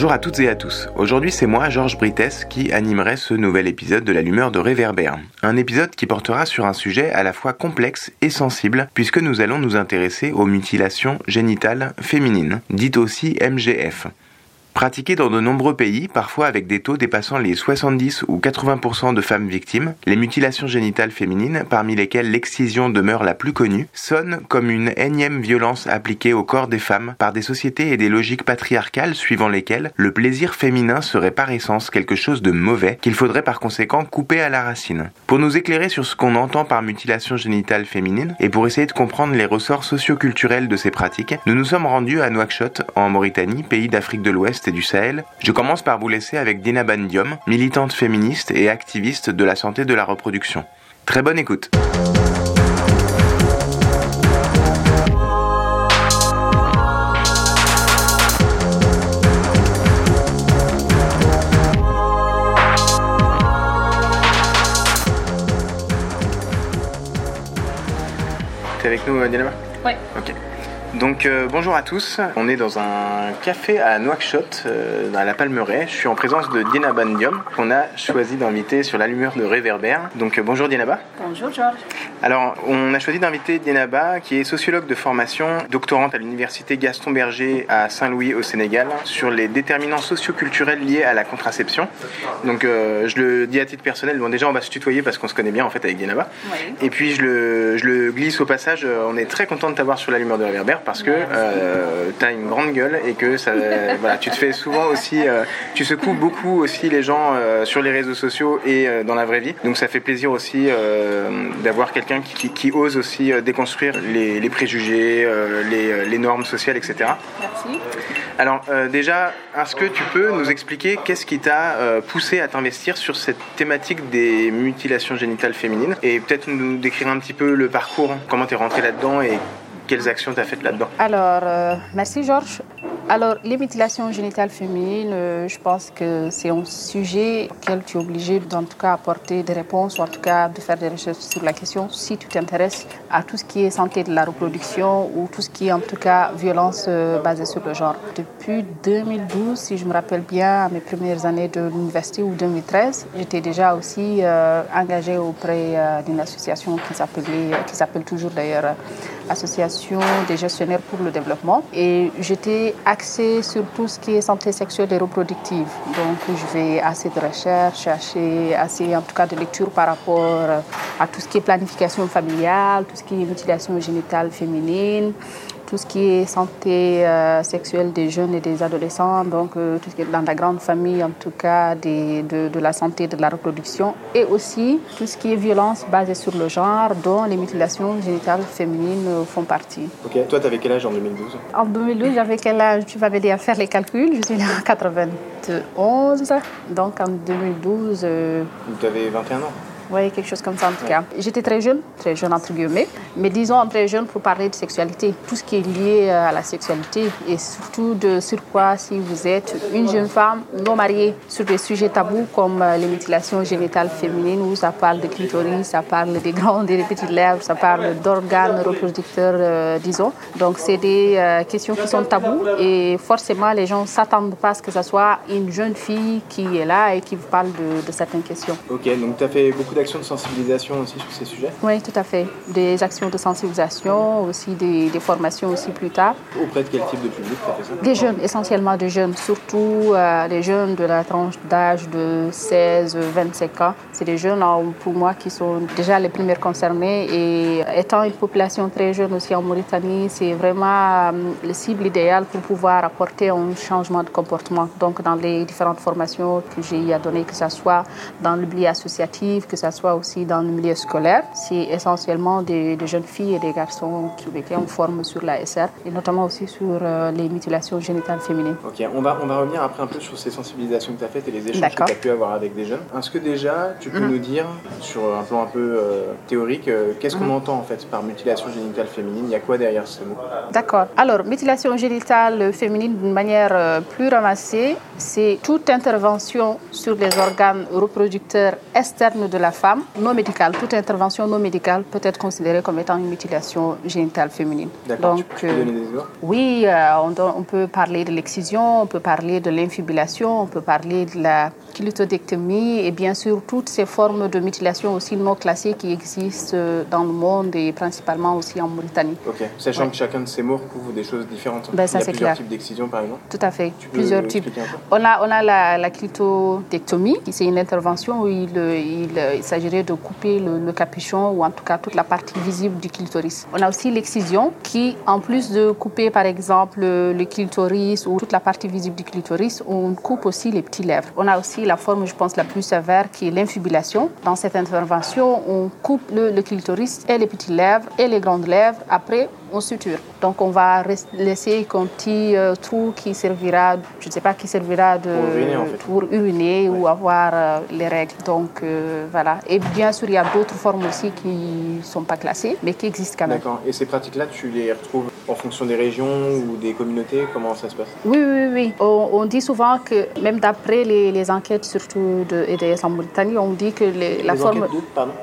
Bonjour à toutes et à tous. Aujourd'hui, c'est moi, Georges Brites, qui animerai ce nouvel épisode de l'allumeur de Réverbère. Un épisode qui portera sur un sujet à la fois complexe et sensible, puisque nous allons nous intéresser aux mutilations génitales féminines, dites aussi MGF. Pratiquée dans de nombreux pays, parfois avec des taux dépassant les 70 ou 80% de femmes victimes, les mutilations génitales féminines, parmi lesquelles l'excision demeure la plus connue, sonnent comme une énième violence appliquée au corps des femmes par des sociétés et des logiques patriarcales suivant lesquelles le plaisir féminin serait par essence quelque chose de mauvais qu'il faudrait par conséquent couper à la racine. Pour nous éclairer sur ce qu'on entend par mutilation génitale féminine et pour essayer de comprendre les ressorts socioculturels de ces pratiques, nous nous sommes rendus à Nouakchott, en Mauritanie, pays d'Afrique de l'Ouest et du Sahel, je commence par vous laisser avec Dina Bandium, militante féministe et activiste de la santé de la reproduction. Très bonne écoute. T'es avec nous, Dina Oui. Ok. Donc euh, bonjour à tous, on est dans un café à Nouakchott, euh, dans la Palmeraie. Je suis en présence de Diana Bandium, qu'on a choisi d'inviter sur l'allumeur de Réverbère. Donc euh, bonjour Dienaba. Bonjour Georges. Alors on a choisi d'inviter Dienaba, qui est sociologue de formation, doctorante à l'université Gaston Berger à Saint-Louis au Sénégal, sur les déterminants socioculturels liés à la contraception. Donc je le dis à titre personnel, bon déjà on va se tutoyer parce qu'on se connaît bien en fait avec Dienaba. Oui. Et puis je le, je le glisse au passage, on est très content de t'avoir sur l'allumeur de Réverbère parce que euh, tu as une grande gueule et que ça, voilà, tu te fais souvent aussi, euh, tu secoues beaucoup aussi les gens euh, sur les réseaux sociaux et euh, dans la vraie vie. Donc ça fait plaisir aussi d'avoir quelqu'un qui, qui- qui ose aussi déconstruire les, les préjugés, les, les normes sociales, etc. Merci. Alors déjà, est-ce que tu peux nous expliquer qu'est-ce qui t'a poussé à t'investir sur cette thématique des mutilations génitales féminines et peut-être nous décrire un petit peu le parcours, comment tu es rentré là-dedans et quelles actions tu as faites là-dedans Alors, euh, merci Georges. Alors, les mutilations génitales féminines, euh, je pense que c'est un sujet auquel tu es obligé, d'en tout cas, apporter des réponses, ou en tout cas, de faire des recherches sur la question, si tu t'intéresses à tout ce qui est santé de la reproduction ou tout ce qui est, en tout cas, violence euh, basée sur le genre. Depuis 2012, si je me rappelle bien, à mes premières années de l'université ou 2013, j'étais déjà aussi engagée auprès d'une association qui s'appelle toujours d'ailleurs Association des gestionnaires pour le développement. Et j'étais axée sur tout ce qui est santé sexuelle et reproductive. Donc, je fais assez de recherches, assez, assez en tout cas de lecture par rapport à tout ce qui est planification familiale, tout ce qui est mutilation génitale féminine tout ce qui est santé euh, sexuelle des jeunes et des adolescents, donc euh, tout ce qui est dans la grande famille, en tout cas des, de, de la santé de la reproduction, et aussi tout ce qui est violence basée sur le genre, dont les mutilations génitales féminines euh, font partie. Ok, toi t'avais quel âge en 2012 En 2012, j'avais quel âge? Tu vas m'aider à faire les calculs. Je suis née en 91, donc en 2012, euh, T'avais 21 ans oui, quelque chose comme ça en tout cas. J'étais très jeune, très jeune entre guillemets, mais disons très jeune pour parler de sexualité. Tout ce qui est lié euh, à la sexualité et surtout de sur quoi si vous êtes une jeune femme non mariée sur des sujets tabous comme euh, les mutilations génitales féminines où ça parle de clitoris, ça parle des grandes et des petites lèvres, ça parle d'organes reproducteurs, euh, disons. Donc c'est des questions qui sont tabous et forcément les gens s'attendent pas à ce que ce soit une jeune fille qui est là et qui vous parle de, de certaines questions. Ok, donc t'as fait beaucoup d'actions de sensibilisation aussi sur ces sujets Oui, tout à fait. Des actions de sensibilisation, aussi des, des formations aussi plus tard. Auprès de quel type de public fait ça Des jeunes, essentiellement des jeunes, surtout euh, les jeunes de la tranche d'âge de 16-25 ans. C'est des jeunes, pour moi, qui sont déjà les premiers concernés. Et étant une population très jeune aussi en Mauritanie, c'est vraiment euh, le cible idéal pour pouvoir apporter un changement de comportement. Donc, dans les différentes formations que j'ai à donner, que ce soit dans le milieu associatif, que ce soit aussi dans le milieu scolaire. C'est essentiellement des, jeunes filles et des garçons qui, qui on forme sur la SR et notamment aussi sur euh, les mutilations génitales féminines. Ok, on va, on va revenir après un peu sur ces sensibilisations que tu as faites et les échanges que tu as pu avoir avec des jeunes. Est-ce que déjà tu peux mhm. nous dire, sur un plan un peu euh, théorique, euh, qu'est-ce qu'on mhm. entend en fait par mutilation génitale féminine? Il y a quoi derrière ce mot? D'accord. Alors, mutilation génitale féminine d'une manière plus ramassée, c'est toute intervention sur les organes reproducteurs externes de la femme, non médicale. Toute intervention non médicale peut être considérée comme étant une mutilation génitale féminine. Donc, tu peux donner des oui, on, on, peut parler de l'excision, on peut parler de l'infibulation, on peut parler de la clitodectomie et bien sûr toutes ces formes de mutilation aussi non classées qui existent dans le monde et principalement aussi en Mauritanie. Ok, sachant que chacun de ces mots couvre des choses différentes. Ben, ça, Il y a plusieurs types d'excision par exemple Tout à fait, plusieurs types. On a, on a la, la clitodectomie, c'est une intervention où il, il, s'agirait de couper le, capuchon ou en tout cas toute la partie visible du clitoris. On a aussi l'excision qui, en plus de couper par exemple le clitoris ou toute la partie visible du clitoris, on coupe aussi les petits lèvres. On a aussi la forme, je pense, la plus sévère qui est l'infibulation. Dans cette intervention, on coupe le, le clitoris et les petites lèvres et les grandes lèvres. Après, on suture. Donc on va laisser un petit euh, trou qui servira, je ne sais pas, qui servira de, pour uriner, ou avoir euh, les règles. Donc euh, voilà. Et bien sûr, il y a d'autres formes aussi qui ne sont pas classées, mais qui existent quand même. D'accord. Et ces pratiques-là, tu les retrouves en fonction des régions ou des communautés? Comment ça se passe? Oui, oui, oui. On, dit souvent que, même d'après les, enquêtes, surtout de EDS en Mauritanie, on dit que la forme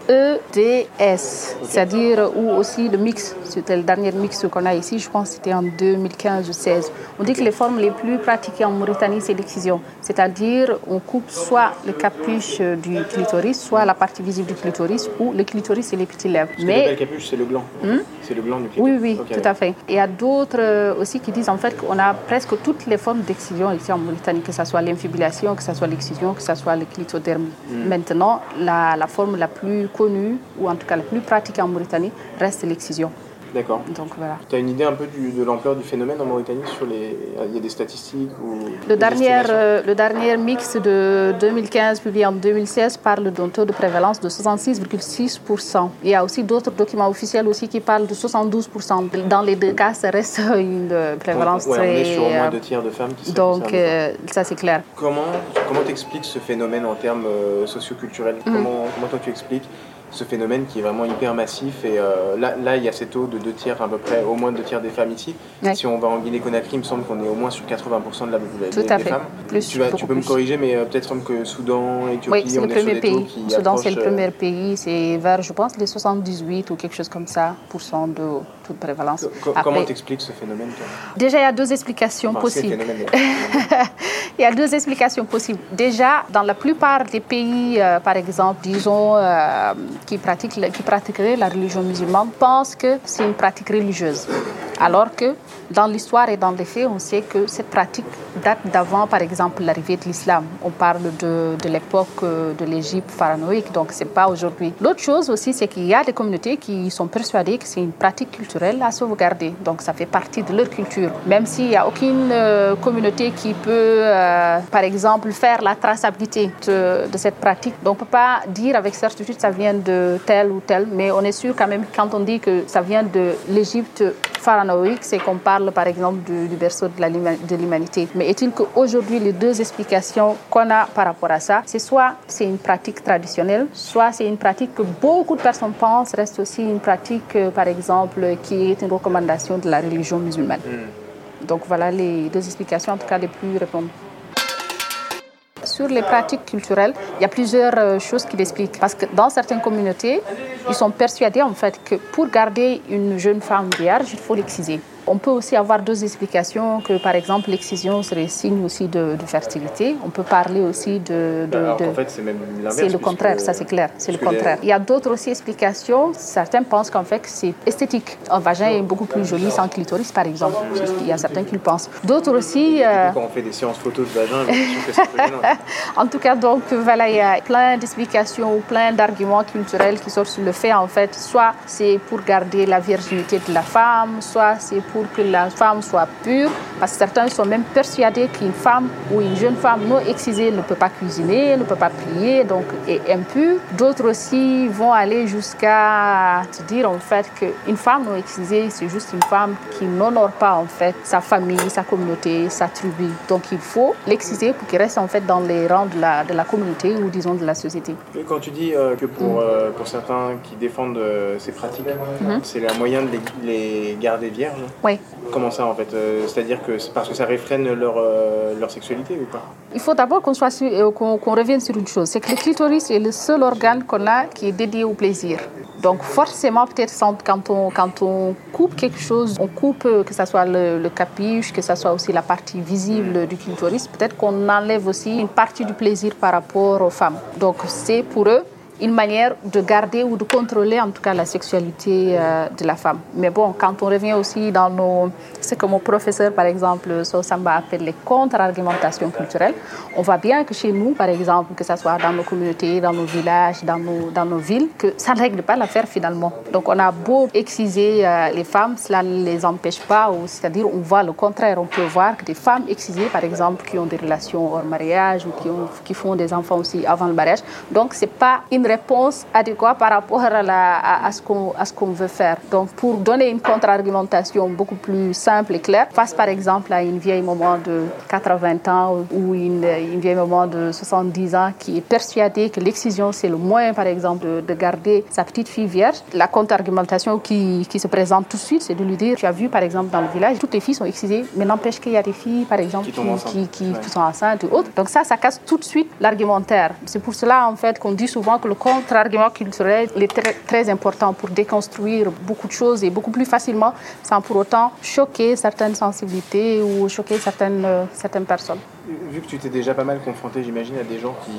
EDS, c'est-à-dire ou aussi le mix, c'était le dernier mix qu'on a ici, je pense que c'était en 2015 ou 2016. On dit que les formes les plus pratiquées en Mauritanie, c'est l'excision. C'est-à-dire, on coupe soit le capuche du clitoris, soit la partie visible du clitoris, ou le clitoris et les petits lèvres. Mais le capuche, c'est le gland. Hmm? C'est le gland du clitoris. Oui, oui, tout à fait. il y a d'autres euh, aussi qui disent en fait qu'on a presque toutes les formes d'excision ici en Mauritanie, que ce soit l'infibulation, que ce soit l'excision, que ce soit le clitoderme. Hmm. Maintenant, la, la forme la plus connue, ou en tout cas la plus pratiquée en Mauritanie, reste l'excision. D'accord. Donc voilà. Tu as une idée un peu de l'ampleur du phénomène en Mauritanie sur les... Il y a des statistiques ou le, dernier, euh, le dernier mix de 2015 publié en 2016 parle d'un taux de prévalence de 66,6%. Il y a aussi d'autres documents officiels aussi qui parlent de 72%. Dans les deux cas, ça reste une prévalence Donc, ouais, On est sur au moins deux tiers de femmes qui sont Donc euh, ça c'est clair. Comment comment t'expliques ce phénomène en termes euh, socioculturels? Mm. comment, comment toi tu expliques ce phénomène qui est vraiment hyper massif. Et euh, là, là, il y a ces taux de deux tiers, à peu près, au moins deux tiers des femmes ici. Si on va en Guinée-Conakry, il me semble qu'on est au moins sur 80% de la population des, femmes. Plus, tu, tu peux me corriger, mais euh, peut-être que Soudan, Éthiopie, oui, c'est le premier pays. Soudan, c'est le premier pays. C'est vers, je pense, les 78 ou quelque chose comme ça, pour cent de toute prévalence. comment t'expliques ce phénomène Déjà, il y a deux explications possibles. il y a deux explications possibles. Déjà, dans la plupart des pays, euh, par exemple, disons, qui, pratiquent, qui pratiqueraient la religion musulmane pensent que c'est une pratique religieuse. Alors que dans l'histoire et dans les faits, on sait que cette pratique date d'avant, par exemple, l'arrivée de l'islam. On parle de, de l'époque euh, de l'Égypte pharaonique, donc ce n'est pas aujourd'hui. L'autre chose aussi, c'est qu'il y a des communautés qui sont persuadées que c'est une pratique culturelle à sauvegarder. Donc ça fait partie de leur culture. Même s'il n'y a aucune euh, communauté qui peut, euh, par exemple, faire la traçabilité de, cette pratique. Donc on ne peut pas dire avec certitude que ça vient de tel ou tel, mais on est sûr quand même quand on dit que ça vient de l'Égypte pharaonique, c'est qu'on parle par exemple du, berceau de l'humanité. Mais est-il qu'aujourd'hui, les deux explications qu'on a par rapport à ça, c'est soit c'est une pratique traditionnelle, soit c'est une pratique que beaucoup de personnes pensent reste aussi une pratique, euh, par exemple, qui est une recommandation de la religion musulmane. Hmm. Donc voilà les deux explications, en tout cas les plus répondues. Sur les pratiques culturelles, il y a plusieurs euh, choses qui l'expliquent. Parce que dans certaines communautés, ils sont persuadés en fait que pour garder une jeune femme vierge, il faut l'exciser. On peut aussi avoir deux explications, que par exemple l'excision serait signe aussi de, fertilité. On peut parler aussi de... de, en fait, c'est même l'inverse. C'est le contraire, ça c'est clair, c'est le contraire. Il y a d'autres aussi explications. Certains pensent qu'en fait c'est esthétique. Un vagin est beaucoup plus joli sans clitoris, par exemple. Il y a certains qui le pensent. D'autres aussi... Euh... Quand on fait des séances photos de vagin, que c'est En tout cas, donc voilà, il y a plein d'explications ou plein d'arguments culturels qui sortent sur le fait, en fait, soit c'est pour garder la virginité de la femme, soit c'est pour pour que la femme soit pure, parce que certains sont même persuadés qu'une femme ou une jeune femme non excisée ne peut pas cuisiner, ne peut pas prier, donc est impure. D'autres aussi vont aller jusqu'à te dire en fait qu'une femme non excisée, c'est juste une femme qui n'honore pas en fait sa famille, sa communauté, sa tribu. Donc il faut l'exciser pour qu'il reste en fait dans les rangs de la, de la communauté ou disons de la société. Et quand tu dis euh, que pour, mm. euh, pour certains qui défendent euh, ces pratiques, mm-hmm. c'est la moyen de les, garder vierges? Comment ça en fait C'est-à-dire que c'est parce que ça réfrène leur, leur sexualité ou pas? Il faut d'abord qu'on soit qu'on revienne sur une chose, c'est que le clitoris est le seul organe qu'on a qui est dédié au plaisir. Donc forcément, peut-être quand on, quand on coupe quelque chose, on coupe que ce soit le, le capuche, que ce soit aussi la partie visible du clitoris, peut-être qu'on enlève aussi une partie du plaisir par rapport aux femmes. Donc c'est pour eux une manière de garder ou de contrôler en tout cas la sexualité euh, de la femme. Mais bon, quand on revient aussi dans nos, ce que mon professeur par exemple Sosamba appelle les contre-argumentations culturelles, on voit bien que chez nous par exemple, que ce soit dans nos communautés, dans nos villages, dans nos, dans nos villes, que ça ne règle pas l'affaire finalement. Donc on a beau exciser euh, les femmes, cela ne les empêche pas, c'est-à-dire on voit le contraire, on peut voir que des femmes excisées par exemple qui ont des relations hors mariage ou qui, ont, qui font des enfants aussi avant le mariage, donc c'est pas une réponse adéquate par rapport à, la, à, ce qu'on veut faire. Donc, pour donner une contre-argumentation beaucoup plus simple et claire, face par exemple à une vieille maman de 80 ans ou une, une vieille maman de 70 ans qui est persuadée que l'excision, c'est le moyen, par exemple, de, garder sa petite fille vierge, la contre-argumentation qui, qui, se présente tout de suite, c'est de lui dire, tu as vu, par exemple, dans le village, toutes les filles sont excisées, mais n'empêche qu'il y a des filles, par exemple, qui, qui, qui, sont enceintes ou autres. Donc ça, ça casse tout de suite l'argumentaire. C'est pour cela, en fait, qu'on dit souvent que le contre-argument culturel est très, très important pour déconstruire beaucoup de choses et beaucoup plus facilement sans pour autant choquer certaines sensibilités ou choquer certaines, euh, certaines personnes. Vu que tu t'es déjà pas mal confronté, j'imagine, à des gens qui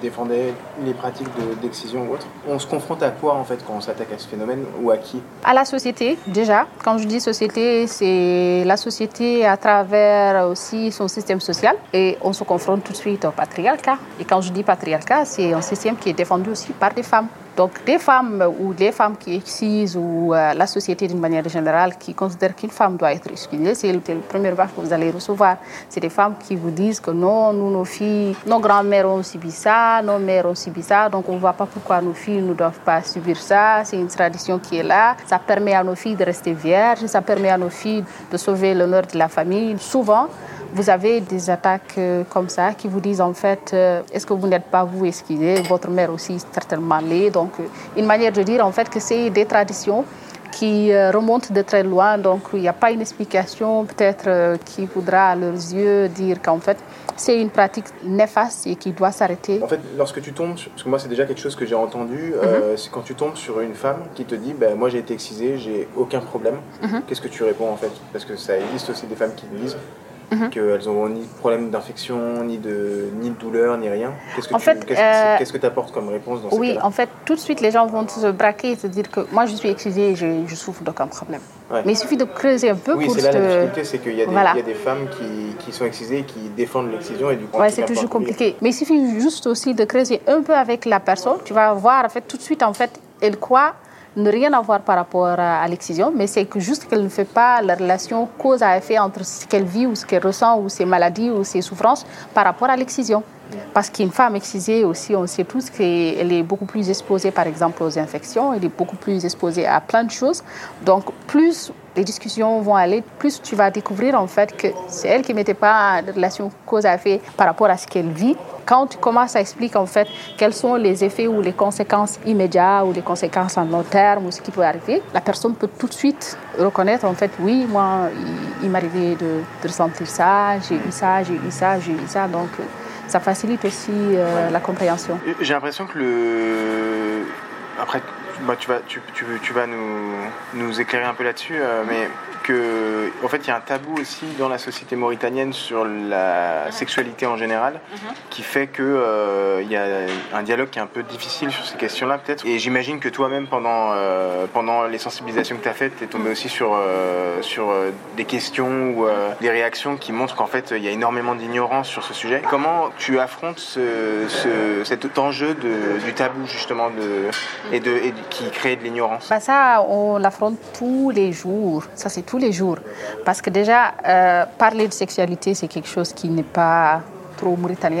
défendaient les pratiques d'excision ou autre, on se confronte à quoi en fait quand on s'attaque à ce phénomène ou à qui? À la société, déjà. Quand je dis société, c'est la société à travers aussi son système social et on se confronte tout de suite au patriarcat. Et quand je dis patriarcat, c'est un système qui est défendu aussi par des femmes. Donc, des femmes ou les femmes qui excisent ou euh, la société d'une manière générale qui considère qu'une femme doit être excusée, c'est le, premier vague que vous allez recevoir. C'est des femmes qui vous disent que non, nous, nos filles, nos grands-mères ont subi ça, nos mères ont subi ça, donc on ne voit pas pourquoi nos filles ne doivent pas subir ça. C'est une tradition qui est là. Ça permet à nos filles de rester vierges, ça permet à nos filles de sauver l'honneur de la famille. Souvent, vous avez des attaques euh, comme ça qui vous disent en fait, euh, est-ce que vous n'êtes pas vous excusez Votre mère aussi certainement l'est. Donc, euh, une manière de dire en fait que c'est des traditions qui remontent de très loin. Donc, il n'y a pas une explication peut-être qui voudra à leurs yeux dire qu'en fait, c'est une pratique néfaste et qui doit s'arrêter. En fait, lorsque tu tombes, parce que moi c'est déjà quelque chose que j'ai entendu, mhm. c'est quand tu tombes sur une femme qui te dit, ben, moi j'ai été excisée, j'ai aucun problème, mhm. qu'est-ce que tu réponds en fait? Parce que ça existe aussi des femmes qui disent, Mhm. qu'elles n'ont ni de problème d'infection, ni de, ni de douleur, ni rien. Qu'est-ce que tu euh, qu'est-ce, que apportes comme réponse dans Oui, en fait, tout de suite, les gens vont se braquer et se dire que moi, je suis excusée et je, je souffre d'aucun problème. Mais il suffit de creuser un peu oui, pour c'est là la difficulté, c'est qu'il y, a des femmes qui, qui sont excisées, qui défendent l'excision et du coup... Oui, c'est toujours compliqué. Mais il suffit juste aussi de creuser un peu avec la personne. Tu vas voir, en fait, tout de suite, en fait, elle croit ne rien avoir par rapport à, l'excision, mais c'est que juste qu'elle ne fait pas la relation cause à effet entre ce qu'elle vit ou ce qu'elle ressent ou ses maladies ou ses souffrances par rapport à l'excision. Parce qu'une femme excisée aussi, on sait tous qu'elle est beaucoup plus exposée, par exemple, aux infections, elle est beaucoup plus exposée à plein de choses. Donc, plus les discussions vont aller, plus tu vas découvrir en fait que c'est elle qui ne mettait pas de relation cause à effet par rapport à ce qu'elle vit quand tu commences à expliquer en fait quels sont les effets ou les conséquences immédiates ou les conséquences en long terme ou ce qui peut arriver, la personne peut tout de suite reconnaître en fait oui, moi, il, m'arrivait de, ressentir ça, j'ai eu ça, j'ai eu ça, j'ai eu ça. Donc ça facilite aussi euh, la compréhension. J'ai l'impression que le. Après, bah, tu vas, tu, tu, tu vas nous, nous, éclairer un peu là-dessus, euh, mais que, en fait, il y a un tabou aussi dans la société mauritanienne sur la sexualité en général, mhm. qui fait que euh, il y a un dialogue qui est un peu difficile sur ces questions-là, peut-être. Et j'imagine que toi-même, pendant, euh, pendant les sensibilisations que tu as faites, tu es tombé aussi sur, euh, sur des questions ou des réactions qui montrent qu'en fait, il y a énormément d'ignorance sur ce sujet. Comment tu affrontes ce, cet enjeu de, du tabou, justement, de, et, de, qui crée de l'ignorance? Bah Ça, on l'affronte tous les jours. Ça, c'est tous les jours. Parce que déjà, euh, parler de sexualité, c'est quelque chose qui n'est pas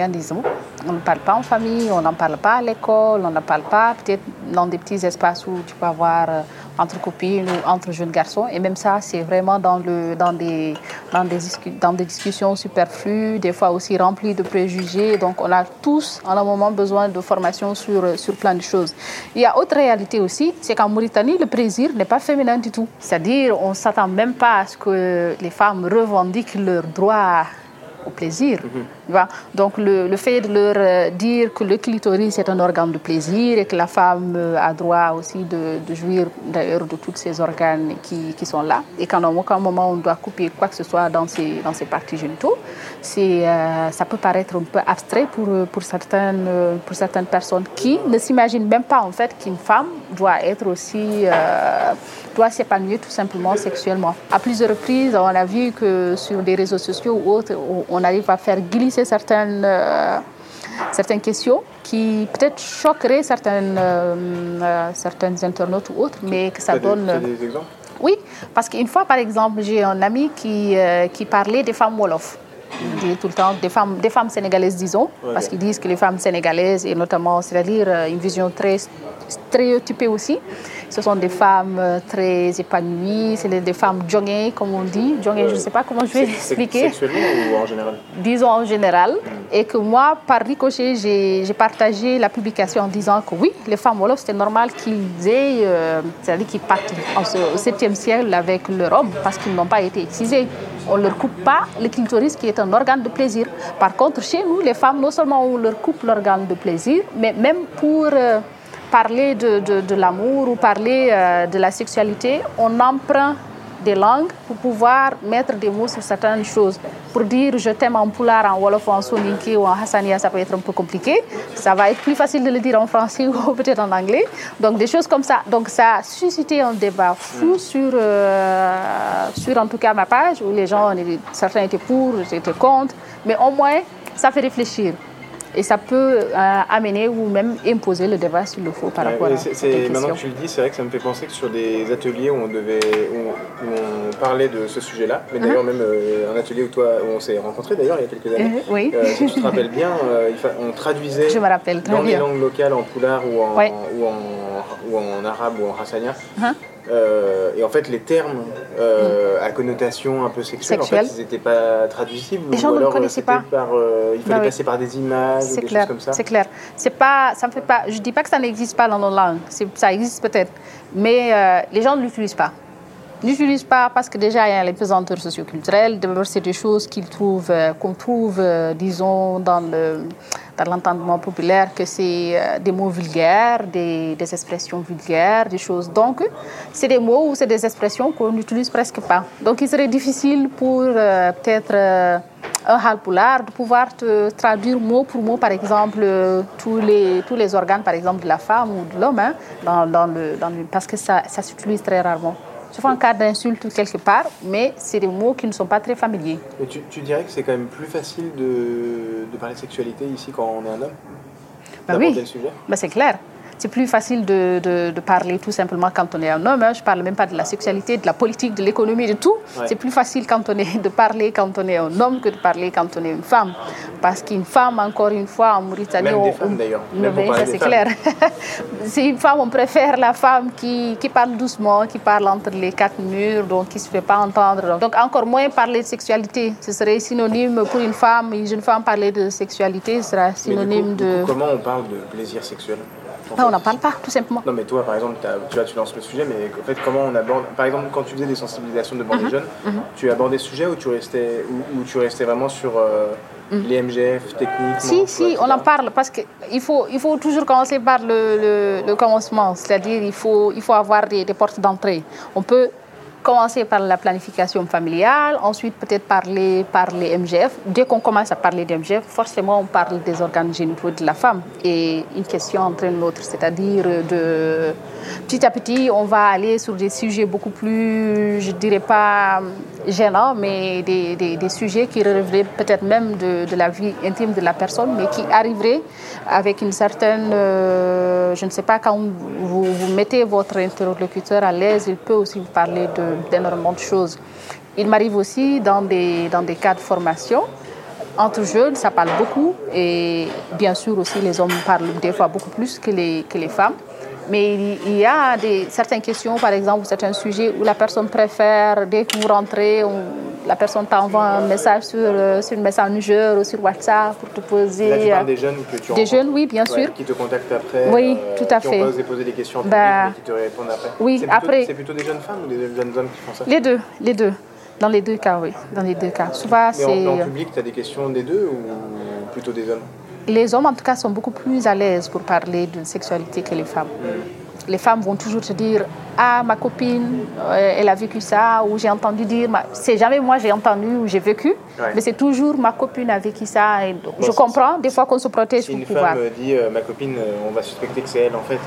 disons. On ne parle pas en famille, on n'en parle pas à l'école, on n'en parle pas peut-être dans des petits espaces où tu peux avoir euh, entre copines ou entre jeunes garçons. Et même ça, c'est vraiment dans, le, dans, des, dans, des, discussions superflues, des fois aussi remplies de préjugés. Donc, on a tous, en un moment, besoin de formation sur, sur plein de choses. Il y a autre réalité aussi, c'est qu'en Mauritanie, le plaisir n'est pas féminin du tout. C'est-à-dire, on ne s'attend même pas à ce que les femmes revendiquent leurs droits au plaisir. Mhm. Donc le, fait de leur euh, dire que le clitoris est un organe de plaisir et que la femme euh, a droit aussi de, jouir d'ailleurs de tous ces organes qui, qui sont là et qu'en aucun moment on doit couper quoi que ce soit dans ces, dans ces parties génitaux, euh, ça peut paraître un peu abstrait pour, pour, certaines, pour certaines personnes qui ne s'imaginent même pas en fait qu'une femme doit être aussi doit s'épanouir tout simplement sexuellement. À plusieurs reprises, on a vu que sur des réseaux sociaux ou autres, on arrive à faire glisser certaines, euh, certaines questions qui peut-être choqueraient certaines, euh, euh, certaines internautes ou autres, mais que ça donne... Des, exemples? Oui, parce qu'une fois, par exemple, j'ai un ami qui, qui parlait des femmes Wolof. Il dit tout le temps des femmes, des femmes sénégalaises, disons, parce qu'ils disent que les femmes sénégalaises, et notamment, c'est-à-dire une vision très stéréotypée aussi, ce sont des femmes euh, très épanouies, c'est des femmes jongées, comme on dit. Jongées, je ne sais pas comment je vais expliquer. Sexuellement ou en général Disons en général. Mm. Et que moi, par ricochet, j'ai partagé la publication en disant que oui, les femmes Wolof, c'était normal qu'ils aient, euh, c'est-à-dire qu'ils partent au 7e siècle avec leur homme parce qu'ils n'ont pas été excisés. On ne leur coupe pas le clitoris qui est un organe de plaisir. Par contre, chez nous, les femmes, non seulement on leur coupe l'organe de plaisir, mais même pour... Euh, parler de, de, l'amour ou parler euh, de la sexualité, on emprunte des langues pour pouvoir mettre des mots sur certaines choses. Pour dire je t'aime en poulard, en wolof, en soninké ou en hassania, ça peut être un peu compliqué. Ça va être plus facile de le dire en français ou peut-être en anglais. Donc des choses comme ça. Donc ça a suscité un débat fou mm. sur, euh, sur en tout cas ma page où les gens, certains étaient pour, étaient contre. Mais au moins, ça fait réfléchir. Et ça peut euh, amener ou même imposer le débat sur le faux par rapport à c'est, Maintenant que tu le dis, c'est vrai que ça me fait penser que sur des ateliers où on, devait, où, on parlait de ce sujet-là, mais d'ailleurs uh-huh. même euh, un atelier où, toi, où on s'est rencontrés d'ailleurs il y a quelques années, uh-huh, oui. Euh, si tu te rappelles bien, on traduisait Je me rappelle, dans les langues locales en poulard ou en, ou en, ou en arabe ou en hassania. Uh-huh. Euh, et en fait, les termes euh, à connotation un peu sexuelle, en fait, ils n'étaient pas traduisibles. Les gens ne le connaissaient pas. Par, euh, il fallait bah passer par des images ou des clair, choses comme ça. C'est clair. C'est pas, ça me fait pas. Je dis pas que ça n'existe pas dans nos langues. Ça existe peut-être, mais les gens ne l'utilisent pas n'utilisent pas parce que déjà il y a les pesanteurs socioculturelles. D'abord, c'est des choses qu'ils trouvent, qu'on trouve, disons, dans le dans l'entendement populaire que c'est euh, des mots vulgaires, des, expressions vulgaires, des choses. Donc, c'est des mots ou c'est des expressions qu'on n'utilise presque pas. Donc, il serait difficile pour euh, peut-être euh, un halpoulard de pouvoir te traduire mot pour mot, par exemple, tous, les, tous les organes, par exemple, de la femme ou de l'homme, hein, parce que ça, ça s'utilise très rarement sauf en cas d'insulte quelque part, mais c'est des mots qui ne sont pas très familiers. Mais tu, tu dirais que c'est quand même plus facile de, de, parler de sexualité ici quand on est un homme? Bah oui, bah c'est clair c'est plus facile de, de, parler tout simplement quand on est un homme. Hein. Je ne parle même pas de la sexualité, de la politique, de l'économie, de tout. C'est plus facile quand on est, de parler quand on est un homme que de parler quand on est une femme. Parce qu'une femme, encore une fois, en Mauritanie... Même des femmes d'ailleurs. c'est clair. c'est une femme, on préfère la femme qui, qui, parle doucement, qui parle entre les quatre murs, donc qui ne se fait pas entendre. Donc encore moins parler de sexualité. Ce serait synonyme pour une femme, une jeune femme parler de sexualité, ce sera synonyme de... comment on parle de plaisir sexuel? On n'en parle pas, tout simplement. Non, mais toi, par exemple, tu, vois, tu lances le sujet, mais en fait, comment on aborde. Par exemple, quand tu faisais des sensibilisations devant les mhm, jeunes, mhm. tu abordais ce sujet ou tu restais, ou, tu restais vraiment sur. Euh, mhm. les MGF techniques Si, si, on en parle parce qu'il faut, il faut toujours commencer par le, le, commencement, c'est-à-dire il faut, il faut avoir des, des portes d'entrée. On peut commencer par la planification familiale, ensuite peut-être parler par les MGF. Dès qu'on commence à parler des MGF, forcément on parle des organes génitaux de la femme et une question entraîne l'autre, c'est-à-dire de petit à petit on va aller sur des sujets beaucoup plus, je dirais pas gênants, mais des, des, sujets qui relèveraient peut-être même de, la vie intime de la personne, mais qui arriveraient avec une certaine, euh, je ne sais pas, quand vous mettez votre interlocuteur à l'aise, il peut aussi vous parler de d'énormément de choses. Il m'arrive aussi dans des, dans des cas de formation. Entre jeunes, ça parle beaucoup et bien sûr aussi les hommes parlent des fois beaucoup plus que les, que les femmes. Mais il y a des, certaines questions, par exemple, certains sujets où la personne préfère, dès que vous rentrez, la personne t'envoie un message sur, euh, sur Messenger ou sur WhatsApp pour te poser. Là, tu parles des jeunes que tu Des jeunes, oui, bien sûr. Qui te contactent après. Oui, euh, tout à qui fait. Qui poser des questions en bah, qui te répondent après. Oui, après. C'est plutôt des jeunes femmes ou des jeunes hommes qui font ça? Les deux, les deux. Dans les deux cas, oui. Dans les deux cas. Souvent, c'est. En, en public, tu as des questions des deux ou plutôt des hommes? Les hommes, en tout cas, sont beaucoup plus à l'aise pour parler de sexualité que les femmes. Les femmes vont toujours te dire Ah, ma copine, euh, elle a vécu ça, ou j'ai entendu dire. C'est jamais moi j'ai entendu ou j'ai vécu, mais c'est toujours ma copine a vécu ça. Et je comprends des fois qu'on se protège si pour une pouvoir. femme dit euh, Ma copine, euh, on va suspecter que c'est elle en fait.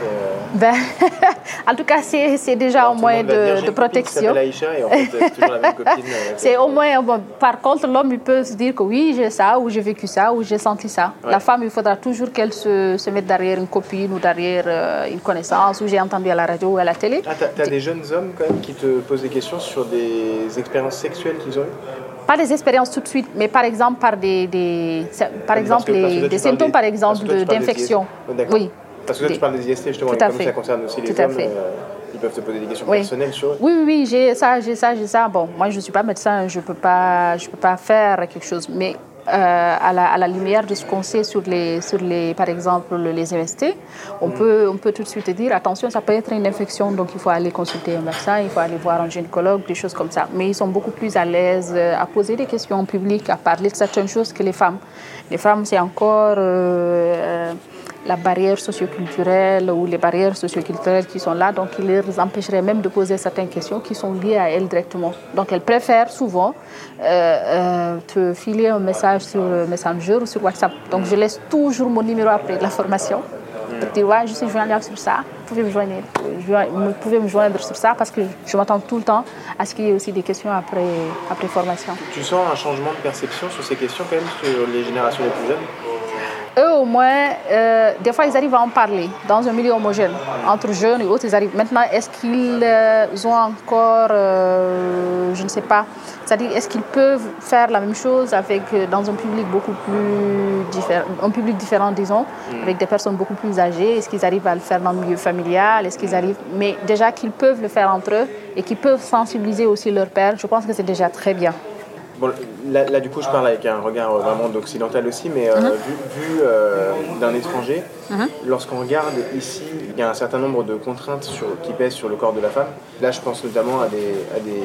Ben, en tout cas, c'est déjà au moins de, de protection. c'est au moins. Bon, par contre, l'homme il peut se dire que oui, j'ai ça, ou j'ai vécu ça, ou j'ai senti ça. La femme, il faudra toujours qu'elle se, se, mette derrière une copine ou derrière une connaissance j'ai entendu à la radio ou à la télé. Ah, tu as, des jeunes hommes quand même qui te posent des questions sur des expériences sexuelles qu'ils ont eues? Pas des expériences tout de suite, mais par exemple par des, des par exemple des symptômes par exemple d'infection. oui. Parce que là, tu parles des IST justement, et comme ça concerne aussi les hommes, euh, ils peuvent te poser des questions personnelles sur eux. Oui, oui, oui, j'ai ça, j'ai ça, j'ai ça. Bon, moi je ne suis pas médecin, je ne peux, peux pas faire quelque chose, mais euh, à, la, à, la, lumière de ce qu'on sait sur les, sur les, par exemple, les MST, on, mm. peut, on peut tout de suite dire attention, ça peut être une infection, donc il faut aller consulter un médecin, il faut aller voir un gynécologue, des choses comme ça. Mais ils sont beaucoup plus à l'aise euh, à poser des questions en public, à parler de certaines choses que les femmes. Les femmes, c'est encore. Euh, la barrière socioculturelle ou les barrières socioculturelles qui sont là, donc il les empêcherait même de poser certaines questions qui sont liées à elles directement. Donc elles préfèrent souvent euh, euh, te filer un message sur Messenger ou sur WhatsApp. Donc je laisse toujours mon numéro après la formation. Pour dire, ouais, je suis joignable sur ça, vous pouvez me joindre, vous pouvez me joindre sur ça parce que je m'attends tout le temps à ce qu'il y ait aussi des questions après, après formation. Tu sens un changement de perception sur ces questions quand même sur les générations les plus jeunes? Eux au moins, euh, des fois ils arrivent à en parler dans un milieu homogène, entre jeunes et autres, ils arrivent. Maintenant, est-ce qu'ils euh, ont encore, euh, je ne sais pas, c'est-à-dire est-ce qu'ils peuvent faire la même chose avec, dans un public beaucoup plus différent, un public différent, disons, mm. avec des personnes beaucoup plus âgées? Est-ce qu'ils arrivent à le faire dans le milieu familial? Est-ce qu'ils arrivent, mais déjà qu'ils peuvent le faire entre eux et qu'ils peuvent sensibiliser aussi leur père, je pense que c'est déjà très bien. Bon, là, du coup, je parle avec un regard vraiment d'occidental aussi, mais euh, uh-huh. vu, euh, d'un étranger, uh-huh. lorsqu'on regarde ici, il y a un certain nombre de contraintes sur, qui pèsent sur le corps de la femme. Là, je pense notamment à des, à des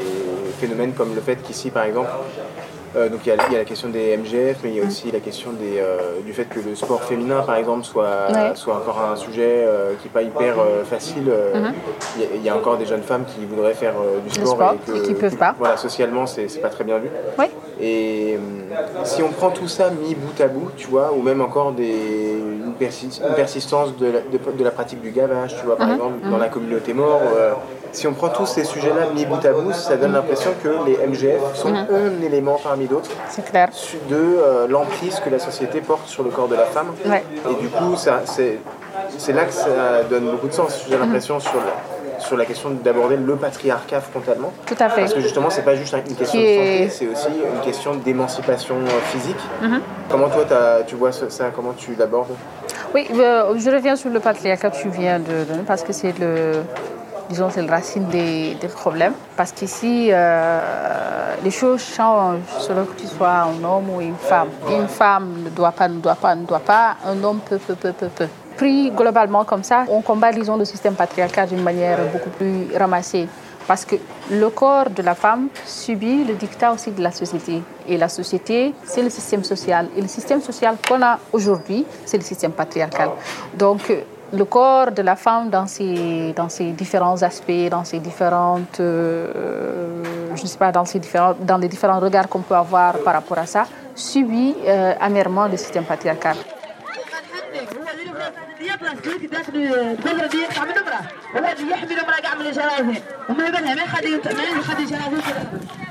phénomènes comme le fait qu'ici, par exemple, euh, donc il y, a, la question des MGF, mais il y a aussi la question des, euh, du fait que le sport féminin, par exemple, soit, soit encore un sujet euh, qui n'est pas hyper facile. Mhm. Il y, a encore des jeunes femmes qui voudraient faire du sport, et, qui ne peuvent pas. Voilà, socialement, c'est pas très bien vu. Et si on prend tout ça mis bout à bout, tu vois, ou même encore des, une, persistance de la, de, la, pratique du gavage, tu vois, par mhm. exemple, dans mhm. la communauté mort si on prend tous ces sujets-là mis bout à bout, ça donne l'impression que les MGF sont un élément parmi d'autres de euh, l'emprise que la société porte sur le corps de la femme. Et du coup, c'est là que ça donne beaucoup de sens, j'ai mhm. l'impression, sur sur la question d'aborder le patriarcat frontalement. Tout à fait. Parce que justement, c'est pas juste une question de santé, c'est aussi une question d'émancipation euh, physique. Mhm. Comment toi, tu vois ça? Comment tu l'abordes? Oui, euh, je reviens sur le patriarcat que tu viens de donner parce que c'est le disons, c'est la racine des, problèmes. Parce qu'ici, euh, les choses changent selon que tu sois un homme ou une femme. Une femme ne doit pas, ne doit pas, ne doit pas. Un homme peut, peut, peut, peut, peut. Pris globalement comme ça, on combat, disons, le système patriarcal d'une manière beaucoup plus ramassée. Parce que le corps de la femme subit le dictat aussi de la société. Et la société, c'est le système social. Et le système social qu'on a aujourd'hui, c'est le système patriarcal. Donc, le corps de la femme dans ses, différents aspects, dans ses différentes, euh, je sais pas, dans, ses différents, dans les différents regards qu'on peut avoir par rapport à ça, subit euh, amèrement le système patriarcal.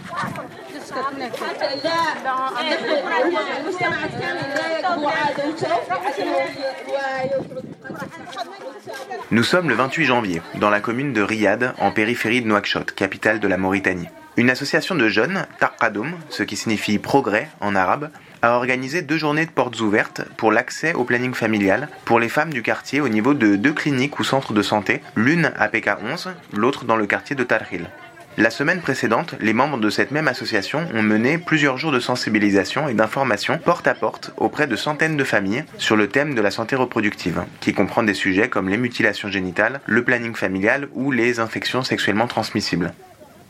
Nous sommes le 28 janvier, dans la commune de Riyad, en périphérie de Nouakchott, capitale de la Mauritanie. Une association de jeunes, Tarqadoum, ce qui signifie progrès en arabe, a organisé deux journées de portes ouvertes pour l'accès au planning familial pour les femmes du quartier au niveau de deux cliniques ou centres de santé, l'une à PK11, l'autre dans le quartier de Tarhil. La semaine précédente, les membres de cette même association ont mené plusieurs jours de sensibilisation et d'information porte à porte auprès de centaines de familles sur le thème de la santé reproductive, qui comprend des sujets comme les mutilations génitales, le planning familial ou les infections sexuellement transmissibles.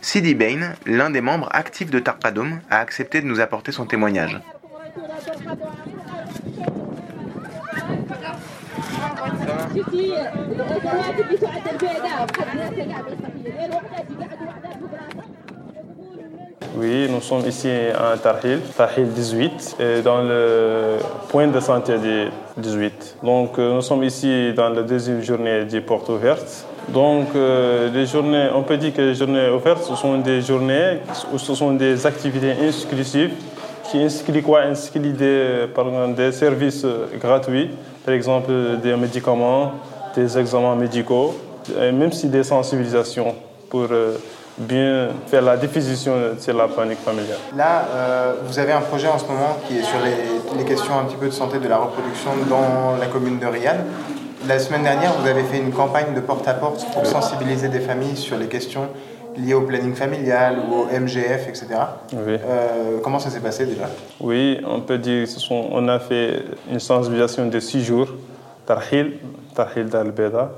Sidi Bain, l'un des membres actifs de Tarqadoum, a accepté de nous apporter son témoignage. Oui, nous sommes ici à Tarhil, Tarhil 18, dans le point de santé 18. Donc euh, nous sommes ici dans la deuxième journée des portes ouvertes. Donc euh, les journées, on peut dire que les journées ouvertes, ce sont des journées où ce sont des activités exclusives qui inscrivent quoi Inscrivent des, des services gratuits, par exemple des médicaments, des examens médicaux, et même si des sensibilisations pour euh, bien faire la définition sur la panique familiale. Là, euh, vous avez un projet en ce moment qui est sur les, les, questions un petit peu de santé de la reproduction dans la commune de Riyad. La semaine dernière, vous avez fait une campagne de porte-à-porte pour sensibiliser des familles sur les questions liées au planning familial ou au MGF, etc. Oui. Euh, comment ça s'est passé déjà? Oui, on peut dire qu'on a fait une sensibilisation de six jours, Tarhil, Tarhil d'Al-Beda,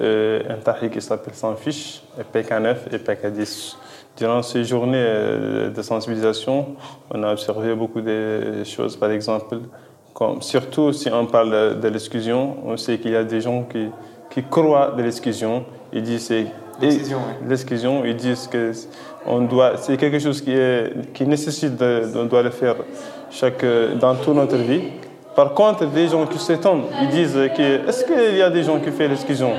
euh, un tahrir qui s'appelle Sans Fiche, PK9 et PK10. Durant ces journées euh, de sensibilisation, on a observé beaucoup de choses. Par exemple, comme, surtout si on parle de l'exclusion, on sait qu'il y a des gens qui, qui croient de l'exclusion. Ils disent l'exclusion, ils disent que on doit, c'est quelque chose qui, est, qui nécessite, de, on doit le faire chaque, dans toute notre vie. Par contre, des gens qui s'étonnent, ils disent que est-ce qu'il y a des gens qui font l'exclusion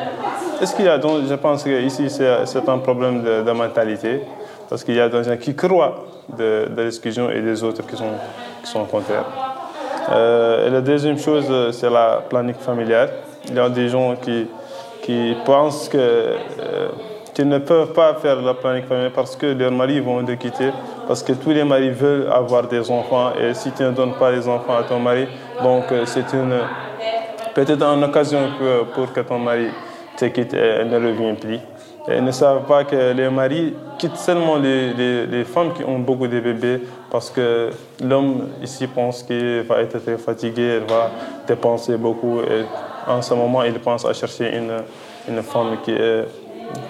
Est-ce qu'il y a donc, je pense que ici c'est un problème de, de, mentalité, parce qu'il y a des gens qui croient de, de l'exclusion et des autres qui sont, qui sont contraires. Euh, et la deuxième chose, c'est la planique familiale. Il y a des gens qui, qui pensent que euh, qu'ils ne peuvent pas faire la planique familiale parce que leurs maris vont te quitter, parce que tous les maris veulent avoir des enfants et si tu ne donnes pas les enfants à ton mari, donc c'est une peut-être une occasion pour que ton mari te quitte et ne revient plus. Et ils ne savent pas que les maris quittent seulement les, les, les femmes qui ont beaucoup de bébés parce que l'homme ici pense qu'il va être très fatigué, il va dépenser beaucoup en ce moment il pense à chercher une, une femme qui est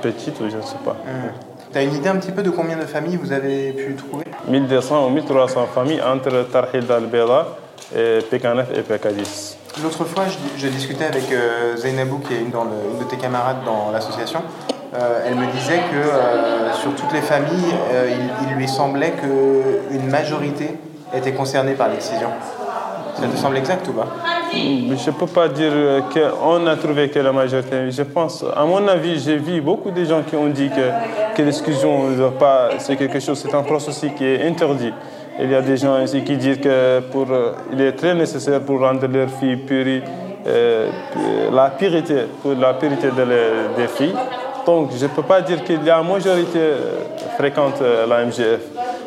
petite ou je ne sais pas. Mmh. Tu as une idée un petit peu de combien de familles vous avez pu trouver? 1200 ou 1300 familles entre Tarhil al-Bela, PK9 et PK10. L'autre fois, je, je, discutais avec euh, Zainabou, qui est une, dans le, une de tes camarades dans l'association. Euh, elle me disait que euh, sur toutes les familles, euh, il, il, lui semblait qu'une majorité était concernée par l'excision. Ça te semble exact ou pas Je ne peux pas dire qu'on a trouvé que la majorité. Je pense, à mon avis, j'ai vu beaucoup de gens qui ont dit que, que l'exclusion, c'est quelque chose, c'est un processus qui est interdit. Il y a des gens ici qui disent que il est très nécessaire pour rendre leurs filles pures, euh, la pureté, pour la de des filles. Donc, je ne peux pas dire qu'il y a une majorité fréquente la MGF,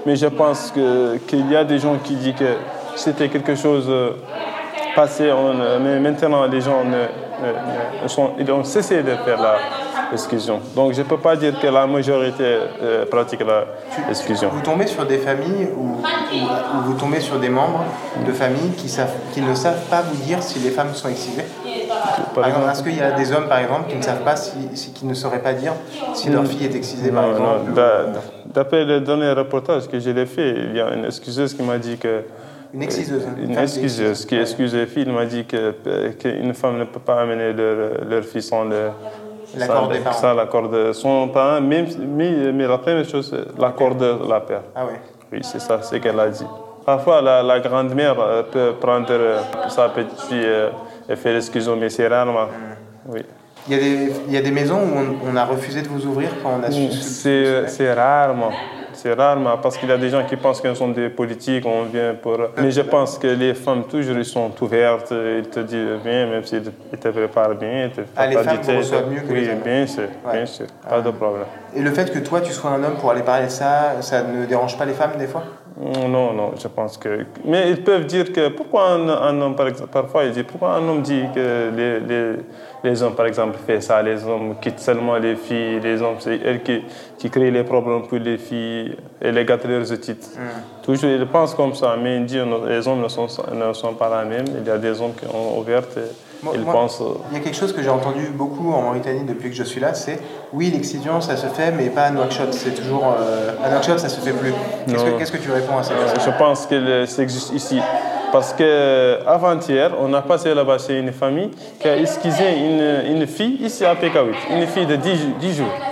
mais je pense qu'il qu y a des gens qui disent que c'était quelque chose passé, on, mais maintenant les gens ne, ne, ne sont, ils ont cessé de faire l'exclusion. Donc je ne peux pas dire que la majorité euh, pratique l'exclusion. Vous tombez sur des familles ou, ou, vous tombez sur des membres de familles qui, savent, qui ne savent pas vous dire si les femmes sont excisées par exemple, est-ce qu'il y a des hommes, par exemple, qui ne savent pas, si, si, qui ne sauraient pas dire si leur fille est excisée, par non, exemple non. D'après le dernier reportage que j'ai fait, il y a une excuseuse qui m'a dit que Une excuseuse. Une, excuseuse qui excuse les filles. Il m'a dit qu'une femme ne peut pas amener leur, leur fils sans L'accord des parents. l'accord de son parent, mais, mais, la première chose, l'accord de la père. Ah oui Oui, c'est ça, c'est qu'elle a dit. Parfois, la, grande-mère peut prendre euh, sa petite fille euh, et faire l'excuse, mais c'est rarement. Hmm. Oui. Il y, a des, il y, a des, maisons où on, a refusé de vous ouvrir quand on a su. C'est rarement. C'est rarement parce qu'il y a des gens qui pensent qu'ils sont des politiques, on vient pour. Mais je pense que les femmes, toujours, ils sont ouvertes, ils te disent bien, même s'ils te préparent bien. Te ah, les femmes vous reçoivent mieux que oui, les hommes bien sûr, bien sûr, pas de problème. Et le fait que toi, tu sois un homme pour aller parler ça, ça ne dérange pas les femmes des fois? Non, non, je pense que. Mais ils peuvent dire que pourquoi un, homme, par exemple, parfois ils disent pourquoi un homme dit que les, les, les, hommes, par exemple, font ça, les hommes quittent seulement les filles, les hommes, c'est elles qui, qui créent les problèmes pour les filles et les gâtent leurs titres. Mm. Toujours, ils pensent comme ça, mais ils disent les hommes ne sont, ne sont pas la même. Il y a des hommes qui ont ouvert. Il y a quelque chose que j'ai entendu beaucoup en Mauritanie depuis que je suis là, c'est oui, l'excision, ça se fait, mais pas à Nouakchott. C'est toujours. Euh, à Nouakchott, ça se fait plus. Qu'est-ce que, tu réponds à ça Je pense que ça existe ici. Parce qu'avant-hier, on a passé là-bas chez une famille qui a esquissé une, une fille ici à Pékaoui, une fille de 10, 10 jours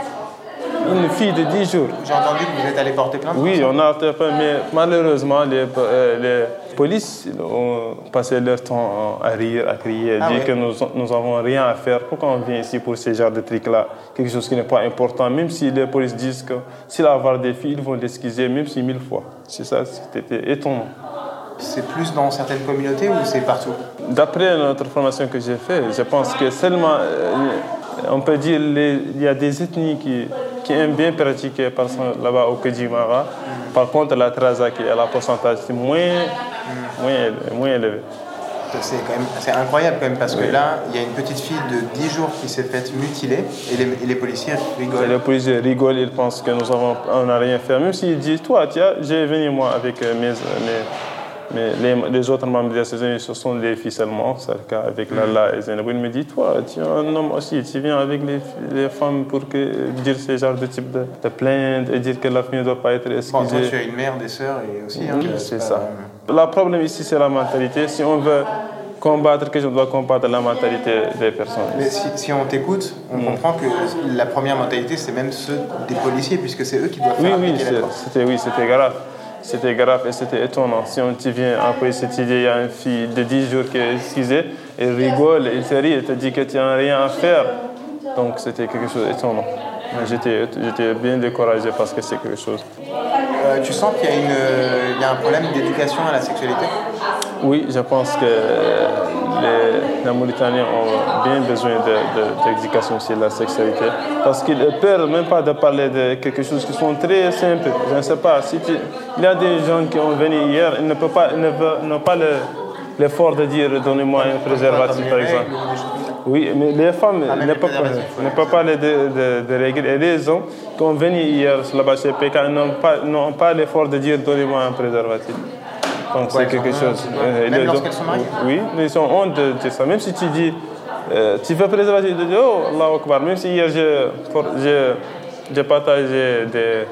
une fille de 10 jours. J'ai entendu que vous êtes allé porter plainte Oui, on a mais malheureusement, les, euh, les polices ont passé leur temps à rire, à crier, à ah dire que nous n'avons rien à faire. Pourquoi on vient ici pour ce genre de trucs-là Quelque chose qui n'est pas important, même si les polices disent que s'il avoir des filles, ils vont l'excuser, même si mille fois. C'est ça, c'était étonnant. C'est plus dans certaines communautés ou c'est partout? D'après notre formation que j'ai faite, je pense que seulement, euh, on peut dire, il y a des ethnies qui qui aiment bien pratiquer là-bas au Kejimara. Par contre, la Traza, qui est la pourcentage, c'est moins, moins, élevé. C'est incroyable quand même parce que là, il y a une petite fille de 10 jours qui s'est faite mutiler et les, policiers rigolent. les policiers rigolent, ils pensent que nous avons, on n'a rien fait. Même s'ils disent, toi, tiens, j'ai venu moi avec mes, mes mais les, autres membres de l'association, ce sont des filles seulement. C'est le cas avec Lala et Zainabou. Il me dit Toi, tu es un homme aussi, tu viens avec les, les femmes pour que, dire ce genre de type de, de, plainte et dire que la fille ne doit pas être excusée. Bon, toi, tu as une mère, des sœurs et aussi. Hein, c'est ça. Le problème ici, c'est la mentalité. Si on veut combattre, que je dois combattre la mentalité des personnes. Mais si, si on t'écoute, on mm. comprend que la première mentalité, c'est même ceux des policiers, puisque c'est eux qui doivent faire oui, oui, c'était, oui, c'était grave c'était grave et c'était étonnant. Si on te vient après cette idée, il y a une fille de 10 jours qui est excusée, elle rigole, elle se rit, elle te dit que tu n'as rien à faire. Donc c'était quelque chose d'étonnant. J'étais, j'étais bien découragé parce que c'est quelque chose. Euh, tu sens qu'il y, a une, il y a un problème d'éducation à la sexualité? Oui, je pense que les, Mauritaniens ont bien besoin d'éducation sur la sexualité parce qu'ils ne peur même pas de parler de quelque chose qui sont très simple. Je ne sais pas, si il y a des gens qui ont venu hier, ils ne peuvent pas, n'ont pas l'effort de dire donnez-moi un préservatif par exemple. Oui, mais les femmes ah, ne peuvent pas, parler de, de, règles. Et les hommes qui ont venu hier là-bas chez PK n'ont pas, pas l'effort de dire donnez-moi un préservatif. Donc c'est quelque chose. Euh, même lorsqu'elles sont mariées Oui, ils sont honte de ça. Même si tu dis, euh, tu veux préserver, tu dis, oh, Allah Akbar. Même si hier j'ai partagé des,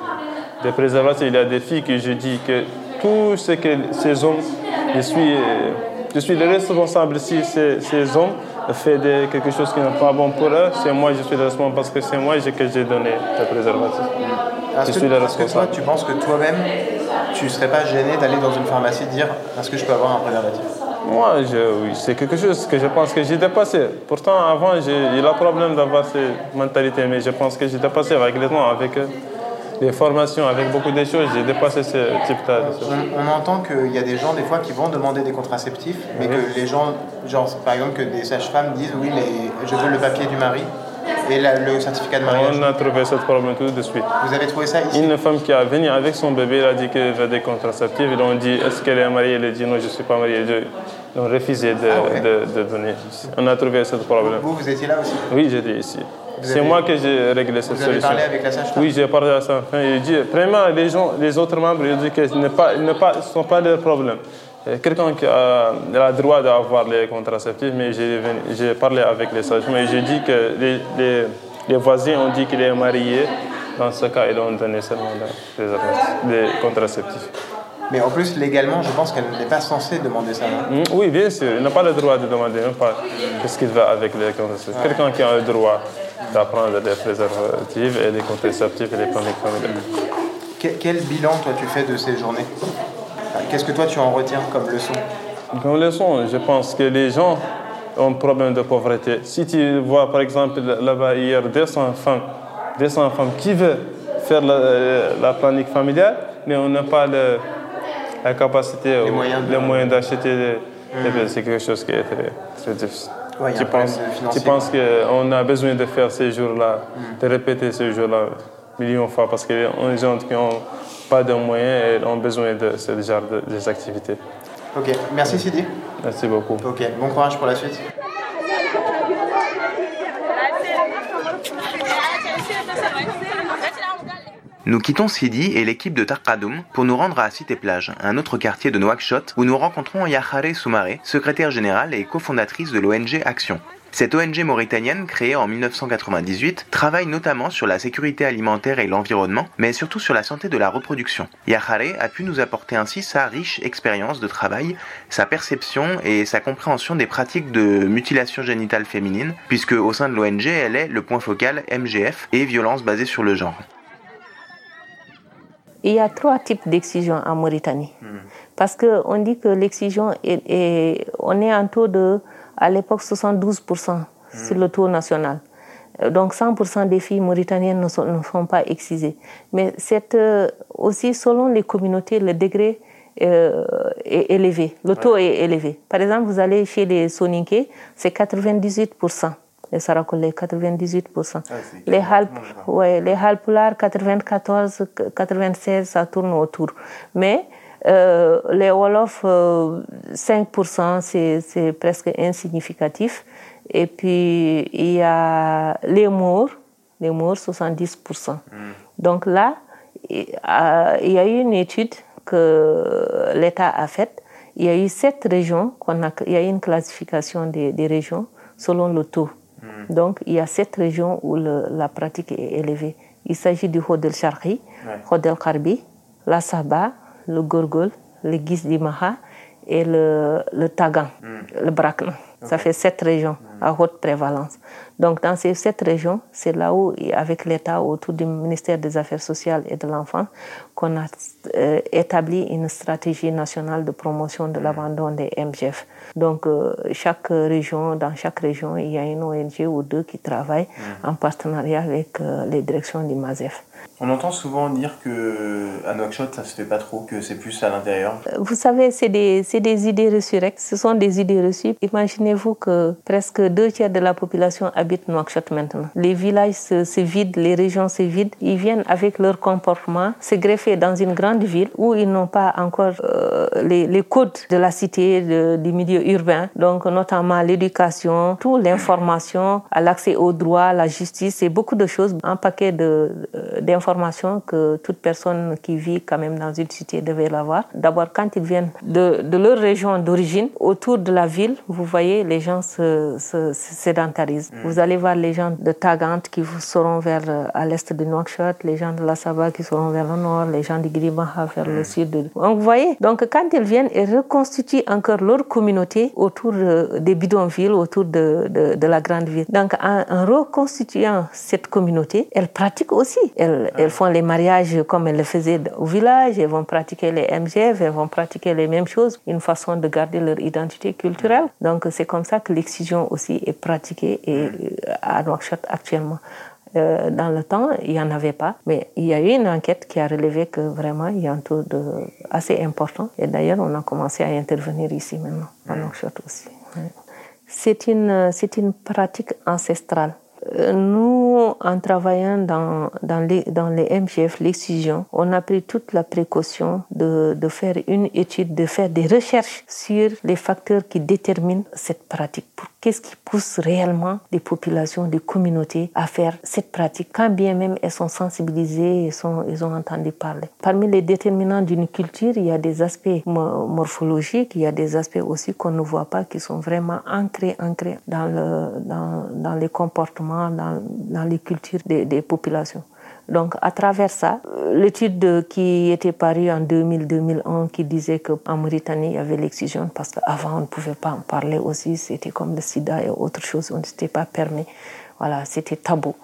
des préservatifs, il y a des filles que je dis que tout ce que ces hommes, je suis, je suis le responsable si ces, ces hommes font quelque chose qui n'est pas bon pour eux, c'est moi je suis le responsable parce que c'est moi que j'ai donné le préservatif. Je suis le responsable. Que toi, tu penses que toi-même, tu ne serais pas gêné d'aller dans une pharmacie et dire est-ce que je peux avoir un préservatif? Moi, oui, c'est quelque chose que je pense que j'ai dépassé. Pourtant, avant, j'ai eu le problème d'avoir cette mentalité, mais je pense que j'ai dépassé avec les temps, avec euh, les formations, avec beaucoup de choses, j'ai dépassé ce type de on, on, entend qu'il y a des gens, des fois, qui vont demander des contraceptifs, mais que les gens, genre, par exemple, que des sages-femmes disent oui, mais je veux le papier du mari et le certificat de mariage On a trouvé ce problème tout de suite. Vous avez trouvé ça ici? Une femme qui a venu avec son bébé, elle a dit qu'elle veut des contraceptifs. Ils ont dit est-ce qu'elle est mariée? Elle a dit non, je ne suis pas mariée. Ils ont refusé de, ah de, de, donner. On a trouvé ce problème. Vous, vous étiez là aussi? Oui, j'étais ici. C'est moi que j'ai réglé cette vous solution. Avez parlé avec la sage-femme Oui, j'ai parlé à sa femme. Il dit, premièrement, les, gens, les autres membres, ils disent que ce ne sont pas leurs problèmes. Quelqu'un qui a le droit d'avoir les contraceptifs, mais j'ai parlé avec les sages mais j'ai dit que les, les, les, voisins ont dit qu'il est marié. Dans ce cas, ils ont donné seulement les contraceptifs. Mais en plus, légalement, je pense qu'elle n'est pas censée demander ça. Mm, oui, bien sûr. Elle n'a pas le droit de demander même pas ce qu'il va avec les contraceptifs. Quelqu'un qui a le droit d'apprendre des préservatifs et des contraceptifs et des planiques familiales. Quel bilan, toi, tu fais de ces journées? Qu'est-ce que toi, tu en retiens comme leçon? Comme leçon, je pense que les gens ont un problème de pauvreté. Si tu vois, par exemple, là-bas, hier, 200 femmes, 200 femmes qui veulent faire la, la planique familiale, mais on n'a pas le, la capacité, les moyens, les moyens d'acheter mmh. C'est quelque chose qui est très, très difficile. Ouais, tu penses, tu penses qu'on a besoin de faire ces jours-là, mmh. de répéter ces jours-là millions de fois parce qu'il y a des gens qui n'ont pas de moyens et ont besoin de ce genre de, des activités. Ok, merci Sidi. Merci beaucoup. Ok, bon courage pour la suite. Nous quittons Sidi et l'équipe de Tarkadoum pour nous rendre à Cité Plage, un autre quartier de Nouakchott, où nous rencontrons Yahare Soumaré, secrétaire générale et cofondatrice de l'ONG Action. Cette ONG mauritanienne, créée en 1998, travaille notamment sur la sécurité alimentaire et l'environnement, mais surtout sur la santé de la reproduction. Yahare a pu nous apporter ainsi sa riche expérience de travail, sa perception et sa compréhension des pratiques de mutilation génitale féminine, puisque au sein de l'ONG, elle est le point focal MGF et violence basée sur le genre. Il y a trois types d'excision en Mauritanie. Parce qu'on dit que l'excision, est, est, on est en taux de, à l'époque, 72% sur le taux national. Donc 100% des filles mauritaniennes ne sont, ne sont pas excisées. Mais c'est euh, aussi selon les communautés, le degré euh, est élevé, le taux ouais. est élevé. Par exemple, vous allez chez les Soninké, c'est 98% les Sarakolais 98%. Ah, les Halp, ouais, les Halpulars 94, 96, ça tourne autour. Mais euh, les Wolof, euh, 5%, c'est presque insignificatif. Et puis, il y a les Mours, les Mours, 70%. Mm. Donc là, il y a eu une étude que l'État a faite. Il y a eu sept régions, qu'on a, il y a eu une classification des, des régions selon le taux. Mm. Donc, il y a sept régions où le, la pratique est élevée. Il s'agit du Hodel Sharqi, ouais. Hodel Karbi, la Saba, le Gorgol, le Gis Maha et le, le Tagan, mm. le Brakna. Okay. Ça fait sept régions mm. à haute prévalence. Donc, dans ces sept régions, c'est là où, avec l'État, autour du ministère des Affaires sociales et de l'Enfant, qu'on a euh, établi une stratégie nationale de promotion de l'abandon des MGF. Donc, euh, chaque région, dans chaque région, il y a une ONG ou deux qui travaillent mmh. en partenariat avec euh, les directions du MASEF. On entend souvent dire que à Nouakchott, ça se fait pas trop, que c'est plus à l'intérieur. Vous savez, c'est des, des, idées reçues. Ce sont des idées reçues. Imaginez-vous que presque deux tiers de la population habite Nouakchott maintenant. Les villages se, vident, les régions se vident. Ils viennent avec leur comportement se greffer dans une grande ville où ils n'ont pas encore euh, les, codes de la cité, du milieu urbain. Donc, notamment l'éducation, toute l'information, l'accès aux droits, la justice, c'est beaucoup de choses. Un paquet d'informations information que toute personne qui vit quand même dans une cité devait l'avoir. D'abord, quand ils viennent de, de leur région d'origine, autour de la ville, vous voyez, les gens se, se, se sédentarisent. Mm. Vous allez voir les gens de Tagant qui seront vers à l'est de Nouakchott, les gens de la Saba qui seront vers le nord, les gens de Grimaha vers mm. le sud. Donc, vous voyez, donc quand ils viennent, ils reconstituent encore leur communauté autour des bidonvilles, autour de, de, de la grande ville. Donc, en, en reconstituant cette communauté, elles pratiquent aussi. Elles, elles font les mariages comme elles le faisaient au village, elles vont pratiquer les MGF, elles vont pratiquer les mêmes choses, une façon de garder leur identité culturelle. Donc c'est comme ça que l'excision aussi est pratiquée et, à Nouakchott actuellement. Euh, dans le temps, il n'y en avait pas, mais il y a eu une enquête qui a relevé que vraiment il y a un taux de, assez important. Et d'ailleurs, on a commencé à intervenir ici maintenant, à Nouakchott aussi. C'est une, c'est une pratique ancestrale nous, en travaillant dans, dans, les, dans les MGF, l'excision, on a pris toute la précaution de, de faire une étude, de faire des recherches sur les facteurs qui déterminent cette pratique. Qu'est-ce qui pousse réellement les populations, les communautés à faire cette pratique, quand bien même elles sont sensibilisées, elles, sont, elles ont entendu parler. Parmi les déterminants d'une culture, il y a des aspects morphologiques, il y a des aspects aussi qu'on ne voit pas, qui sont vraiment ancrés, ancrés dans, le, dans, dans les comportements dans, les cultures des, populations. Donc, à travers ça, l'étude qui était parue en 2000-2001 qui disait qu'en Mauritanie, il y avait l'excision parce qu'avant, on ne pouvait pas en parler aussi. C'était comme le sida et autre chose. On ne s'était pas permis. Voilà, c'était tabou.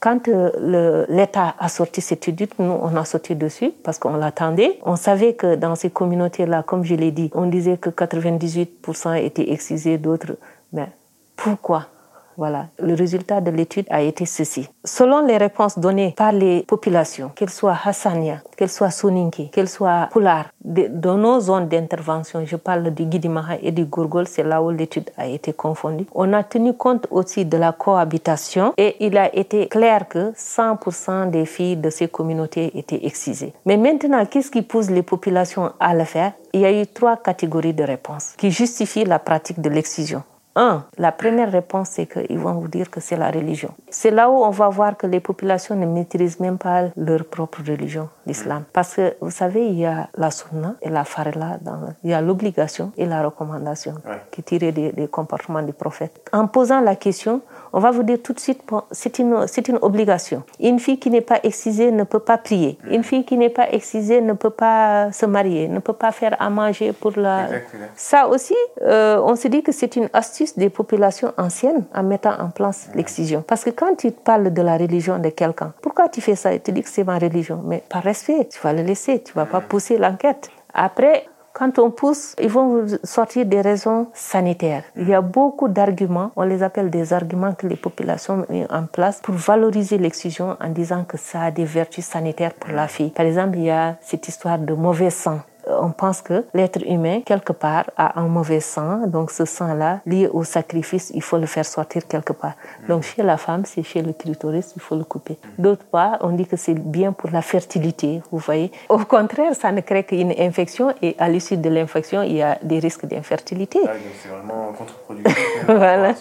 Quand euh, l'État a sorti cette étude, nous, on a sauté dessus parce qu'on l'attendait. On savait que dans ces communautés-là, comme je l'ai dit, on disait que 98% étaient excisés, d'autres. Mais pourquoi? Voilà, le résultat de l'étude a été ceci. Selon les réponses données par les populations, qu'elles soient Hassania, qu'elles soient Soninke, qu'elles soient Poulard, dans nos zones d'intervention, je parle du Guidimaha et du Gourgol, c'est là où l'étude a été confondue. On a tenu compte aussi de la cohabitation et il a été clair que 100% des filles de ces communautés étaient excisées. Mais maintenant, qu'est-ce qui pousse les populations à le faire? Il y a eu trois catégories de réponses qui justifient la pratique de l'excision. Un, la première réponse, c'est qu'ils vont vous dire que c'est la religion. C'est là où on va voir que les populations ne maîtrisent même pas leur propre religion, l'islam. Parce que, vous savez, il y a la sunna et la farla, il y a l'obligation et la recommandation qui tirent des, des, comportements du prophète. En posant la question, on va vous dire tout de suite, c'est une, c'est une obligation. Une fille qui n'est pas excisée ne peut pas prier. Une fille qui n'est pas excisée ne peut pas se marier, ne peut pas faire à manger pour la... Ça aussi, euh, on se dit que c'est une astuce des populations anciennes en mettant en place l'excision. Parce que quand tu parles de la religion de quelqu'un, pourquoi tu fais ça? Et tu dis que c'est ma religion Mais par respect, tu vas le laisser, tu vas pas pousser l'enquête. Après, quand on pousse, ils vont sortir des raisons sanitaires. Il y a beaucoup d'arguments, on les appelle des arguments que les populations mettent en place pour valoriser l'excision en disant que ça a des vertus sanitaires pour la fille. Par exemple, il y a cette histoire de mauvais sang on pense que l'être humain, quelque part, a un mauvais sang. Donc, ce sang-là, lié au sacrifice, il faut le faire sortir quelque part. Donc, chez la femme, c'est chez le clitoris, il faut le couper. D'autre part, on dit que c'est bien pour la fertilité, vous voyez. Au contraire, ça ne crée qu'une infection et à l'issue de l'infection, il y a des risques d'infertilité. Ah, c'est vraiment contre-productif. voilà.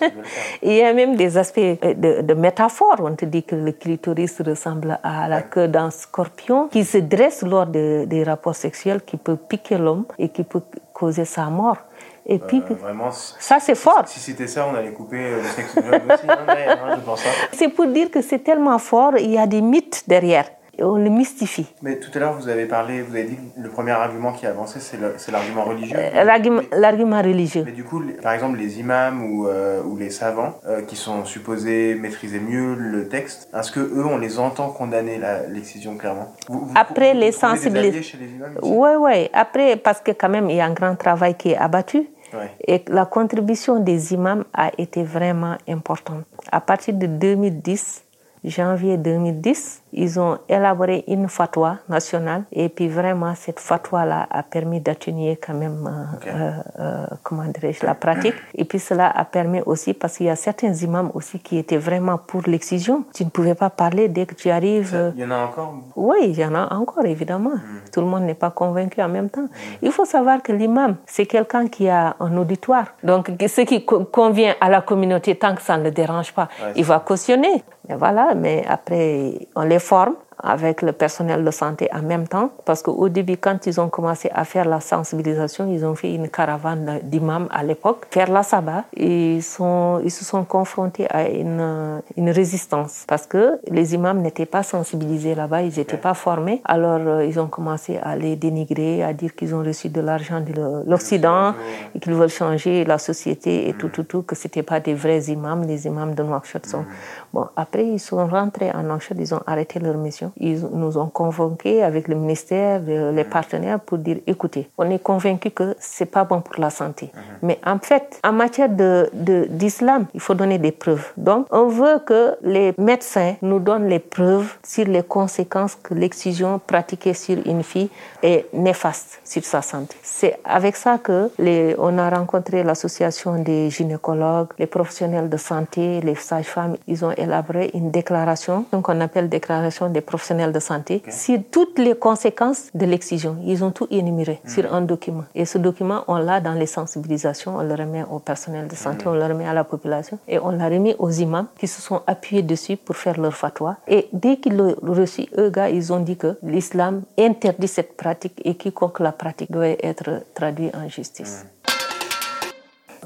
Il y a même des aspects de, de, métaphore. On te dit que le clitoris ressemble à la queue d'un scorpion qui se dresse lors de, des rapports sexuels qui peut piquer l'homme et qui peut causer sa mort. Et Euh, puis, vraiment, ça c'est fort. Si c'était ça, on allait couper euh, le sexe aussi. hein, hein, je pense ça. C'est pour dire que c'est tellement fort, il y a des mythes derrière. On le mystifie. Mais tout à l'heure, vous avez parlé, vous avez dit que le premier argument qui a avancé, c'est l'argument religieux. Euh, L'argument religieux. Mais du coup, par exemple, les imams ou, euh, ou les savants euh, qui sont supposés maîtriser mieux le texte, est-ce que eux, on les entend condamner l'excision clairement? Vous- vous- Après, vous les chez imams ici? Oui, oui. Après, parce que quand même, il y a un grand travail qui est abattu. Ouais. Et la contribution des imams a été vraiment importante. À partir de 2010, janvier 2010, ils ont élaboré une fatwa nationale et puis vraiment cette fatwa-là a permis d'atténuer quand même, euh, euh, euh, comment dirais-je, la pratique. Et puis cela a permis aussi, parce qu'il y a certains imams aussi qui étaient vraiment pour l'excision. Tu ne pouvais pas parler dès que tu arrives. Il y en a encore? Oui, il y en a encore, évidemment. Tout le monde n'est pas convaincu en même temps. Il faut savoir que l'imam, c'est quelqu'un qui a un auditoire. Donc, ce qui co- convient à la communauté, tant que ça ne le dérange pas, Ouais, il va cautionner. Mais voilà, mais après, on les forme avec le personnel de santé en même temps. Parce qu'au début, quand ils ont commencé à faire la sensibilisation, ils ont fait une caravane d'imams à l'époque, faire la sabbat. Ils, sont, ils se sont confrontés à une, une résistance parce que les imams n'étaient pas sensibilisés là-bas, ils n'étaient pas formés. Alors, euh, ils ont commencé à les dénigrer, à dire qu'ils ont reçu de l'argent de l'Occident et qu'ils veulent changer la société et tout, tout, tout, que c'était pas des vrais imams. Les imams de Nouakchott sont... Bon, après, ils sont rentrés en Nouakchott, ils ont arrêté leur mission. Ils nous ont convoqués avec le ministère, euh, les partenaires pour dire, écoutez, on est convaincus que c'est pas bon pour la santé. Mais en fait, en matière de- d'islam, il faut donner des preuves. Donc, on veut que les médecins nous donnent les preuves sur les conséquences que l'excision pratiquée sur une fille est néfaste sur sa santé. C'est avec ça que les, on a rencontré l'association des gynécologues, les professionnels de santé, les sages-femmes. Ils ont élaboré une déclaration, qu'on appelle déclaration des professionnels de santé, sur toutes les conséquences de l'excision. Ils ont tout énuméré sur un document. Et ce document, on l'a dans les sensibilisations, on le remet au personnel de santé, on le remet à la population et on l'a remis aux imams qui se sont appuyés dessus pour faire leur fatwa. Et dès qu'ils l'ont reçu, eux, gars, ils ont dit que l'islam interdit cette pratique et quiconque la pratique doit être traduit en justice.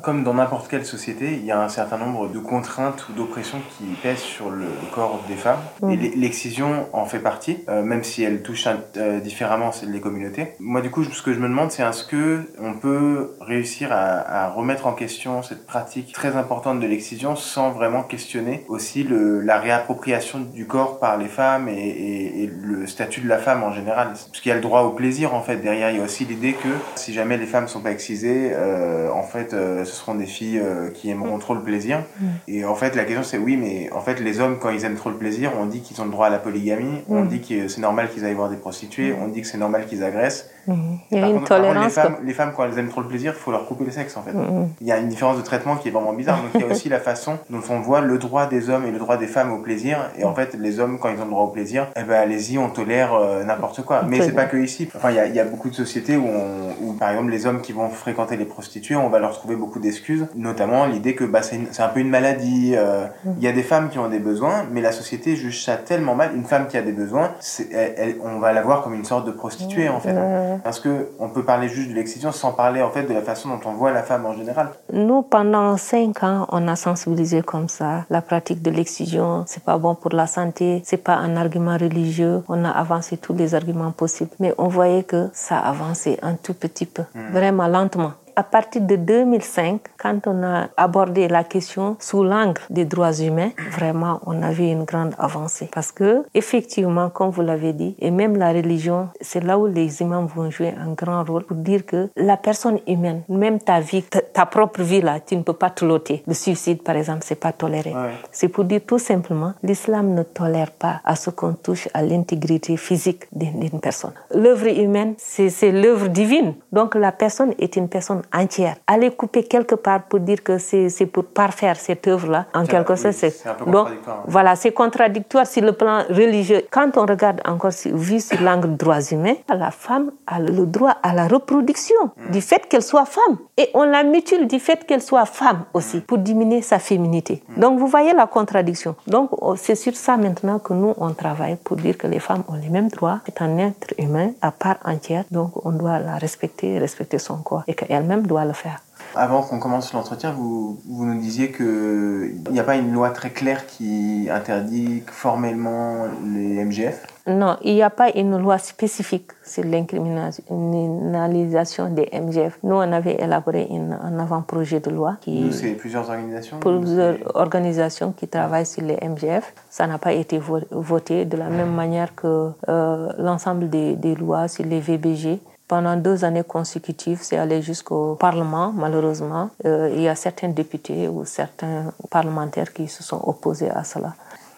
Comme dans n'importe quelle société, il y a un certain nombre de contraintes ou d'oppressions qui pèsent sur le corps des femmes. Et l'excision en fait partie, euh, même si elle touche euh, différemment les communautés. Moi, du coup, ce que je me demande, c'est est-ce que on peut réussir à, remettre en question cette pratique très importante de l'excision sans vraiment questionner aussi le, la réappropriation du corps par les femmes et, et, le statut de la femme en général? Parce qu'il y a le droit au plaisir, en fait. Derrière, il y a aussi l'idée que si jamais les femmes sont pas excisées, euh, en fait, ce seront des filles euh, qui aimeront trop le plaisir. Mm. Et en fait, la question, c'est oui, mais en fait, les hommes, quand ils aiment trop le plaisir, on dit qu'ils ont le droit à la polygamie, on mm. dit que c'est normal qu'ils aillent voir des prostituées, on dit que c'est normal qu'ils agressent. Mhm. Il y a une tolérance. les, femmes, les, femmes, quand elles aiment trop le plaisir, il faut leur couper le sexe en fait. Mhm. Il y a une différence de traitement qui est vraiment bizarre. Donc il y a aussi la façon dont on voit le droit des hommes et le droit des femmes au plaisir. Et en fait, les hommes, quand ils ont le droit au plaisir, eh ben allez-y, on tolère euh, n'importe quoi. Mais c'est pas que ici. Enfin, il y a, il y a beaucoup de sociétés où, on, où, par exemple, les hommes qui vont fréquenter les prostituées, on va leur trouver beaucoup d'excuses. Notamment l'idée que bah, c'est un peu une maladie. Euh, mhm. Il y a des femmes qui ont des besoins, mais la société juge ça tellement mal. Une femme qui a des besoins, elle, on va la voir comme une sorte de prostituée en fait. Parce que on peut parler juste de l'excision sans parler en fait de la façon dont on voit la femme en général. Nous, pendant cinq ans, on a sensibilisé comme ça la pratique de l'excision. C'est pas bon pour la santé, c'est pas un argument religieux. On a avancé tous les arguments possibles, mais on voyait que ça avançait un tout petit peu, hmm. vraiment lentement à partir de 2005, quand on a abordé la question sous l'angle des droits humains, vraiment, on a vu une grande avancée. Parce que, effectivement, comme vous l'avez dit, et même la religion, c'est là où les imams vont jouer un grand rôle pour dire que la personne humaine, même ta vie, ta, propre vie là, tu ne peux pas te l'ôter. Le suicide, par exemple, c'est pas toléré. C'est pour dire tout simplement, l'islam ne tolère pas à ce qu'on touche à l'intégrité physique d'une personne. L'œuvre humaine, c'est l'œuvre divine. Donc la personne est une personne entière. Aller couper quelque part pour dire que c'est pour parfaire cette œuvre-là, en quelque sorte, c'est. Donc, voilà, c'est contradictoire sur le plan religieux. Quand on regarde encore, vu sur l'angle droits humains, la femme a le droit à la reproduction hmm. du fait qu'elle soit femme. Et on la mutile du fait qu'elle soit femme aussi, pour diminuer sa féminité. Hmm. Donc, vous voyez la contradiction. Donc, oh, c'est sur ça maintenant que nous, on travaille pour dire que les femmes ont les mêmes droits. C'est un être humain à part entière. Donc, on doit la respecter, respecter son corps. Et qu'elle-même doit le faire. Avant qu'on commence l'entretien, vous, vous, nous disiez qu'il n'y a pas une loi très claire qui interdit formellement les MGF Non, il n'y a pas une loi spécifique sur l'incriminalisation des MGF. Nous, on avait élaboré un avant-projet de loi. Qui, nous, c'est plusieurs organisations Plusieurs organisations qui travaillent sur les MGF. Ça n'a pas été voté de la même manière que euh, l'ensemble des, des lois sur les VBG pendant deux années consécutives, c'est allé jusqu'au Parlement, malheureusement. Euh, il y a certains députés ou certains parlementaires qui se sont opposés à cela.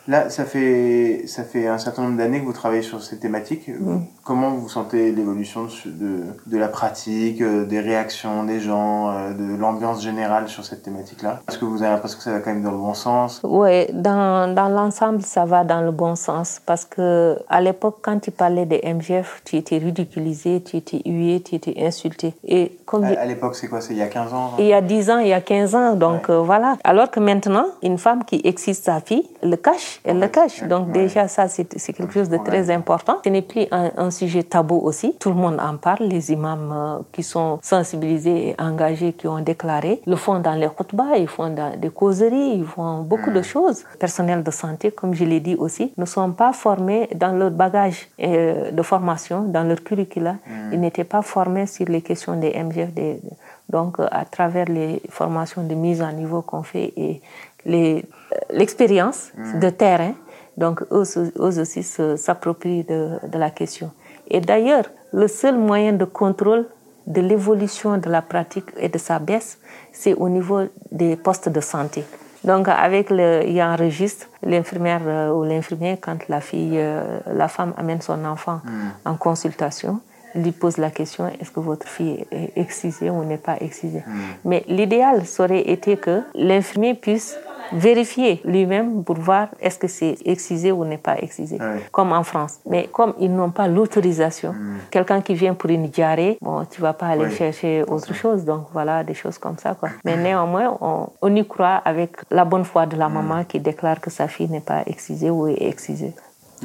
Là, ça fait, ça fait un certain nombre d'années que vous travaillez sur ces thématiques. Comment vous sentez l'évolution de, de, la pratique, euh, des réactions des gens, euh, de l'ambiance générale sur cette thématique-là? Est-ce que vous avez l'impression que ça va quand même dans le bon sens? Oui, dans, dans l'ensemble, ça va dans le bon sens. Parce que à l'époque, quand tu parlais des MGF, tu étais ridiculisé, tu étais hué, tu étais insulté. Et comme à, l'époque, c'est quoi? C'est il y a 15 ans Il y a 10 ans, il y a 15 ans. Donc euh, voilà. Alors que maintenant, une femme qui existe sa fille le cache elle le cache. Donc déjà, ça, c'est quelque chose de très important. Ce n'est plus un, sujet tabou aussi. Tout le monde en parle. Les imams euh, qui sont sensibilisés et engagés, qui ont déclaré, le font dans les khutbahs, ils font dans des causeries, ils font beaucoup de choses. Personnel de santé, comme je l'ai dit aussi, ne sont pas formés dans leur bagage euh, de formation, dans leur curricula. Ils n'étaient pas formés sur les questions des MGF. Donc, à travers les formations de mise en niveau qu'on fait et l'expérience mm. de terrain. Donc, eux, aussi s'approprient de, de, la question. Et d'ailleurs, le seul moyen de contrôle de l'évolution de la pratique et de sa baisse, c'est au niveau des postes de santé. Donc, avec le, il y a un registre, l'infirmière euh, ou l'infirmier, quand la fille, euh, la femme amène son enfant mm. en consultation, lui pose la question est-ce que votre fille est excisée ou n'est pas excisée? Mm. Mais l'idéal serait été que l'infirmier puisse vérifier lui-même pour voir est-ce que c'est excisé ou n'est pas excisé, comme en France. Mais comme ils n'ont pas l'autorisation, hmm. quelqu'un qui vient pour une diarrhée, bon, tu vas pas aller chercher autre chose. Donc voilà, des choses comme ça. Quoi. Mais néanmoins, on, y croit avec la bonne foi de la hmm. maman qui déclare que sa fille n'est pas excisée ou est excisée.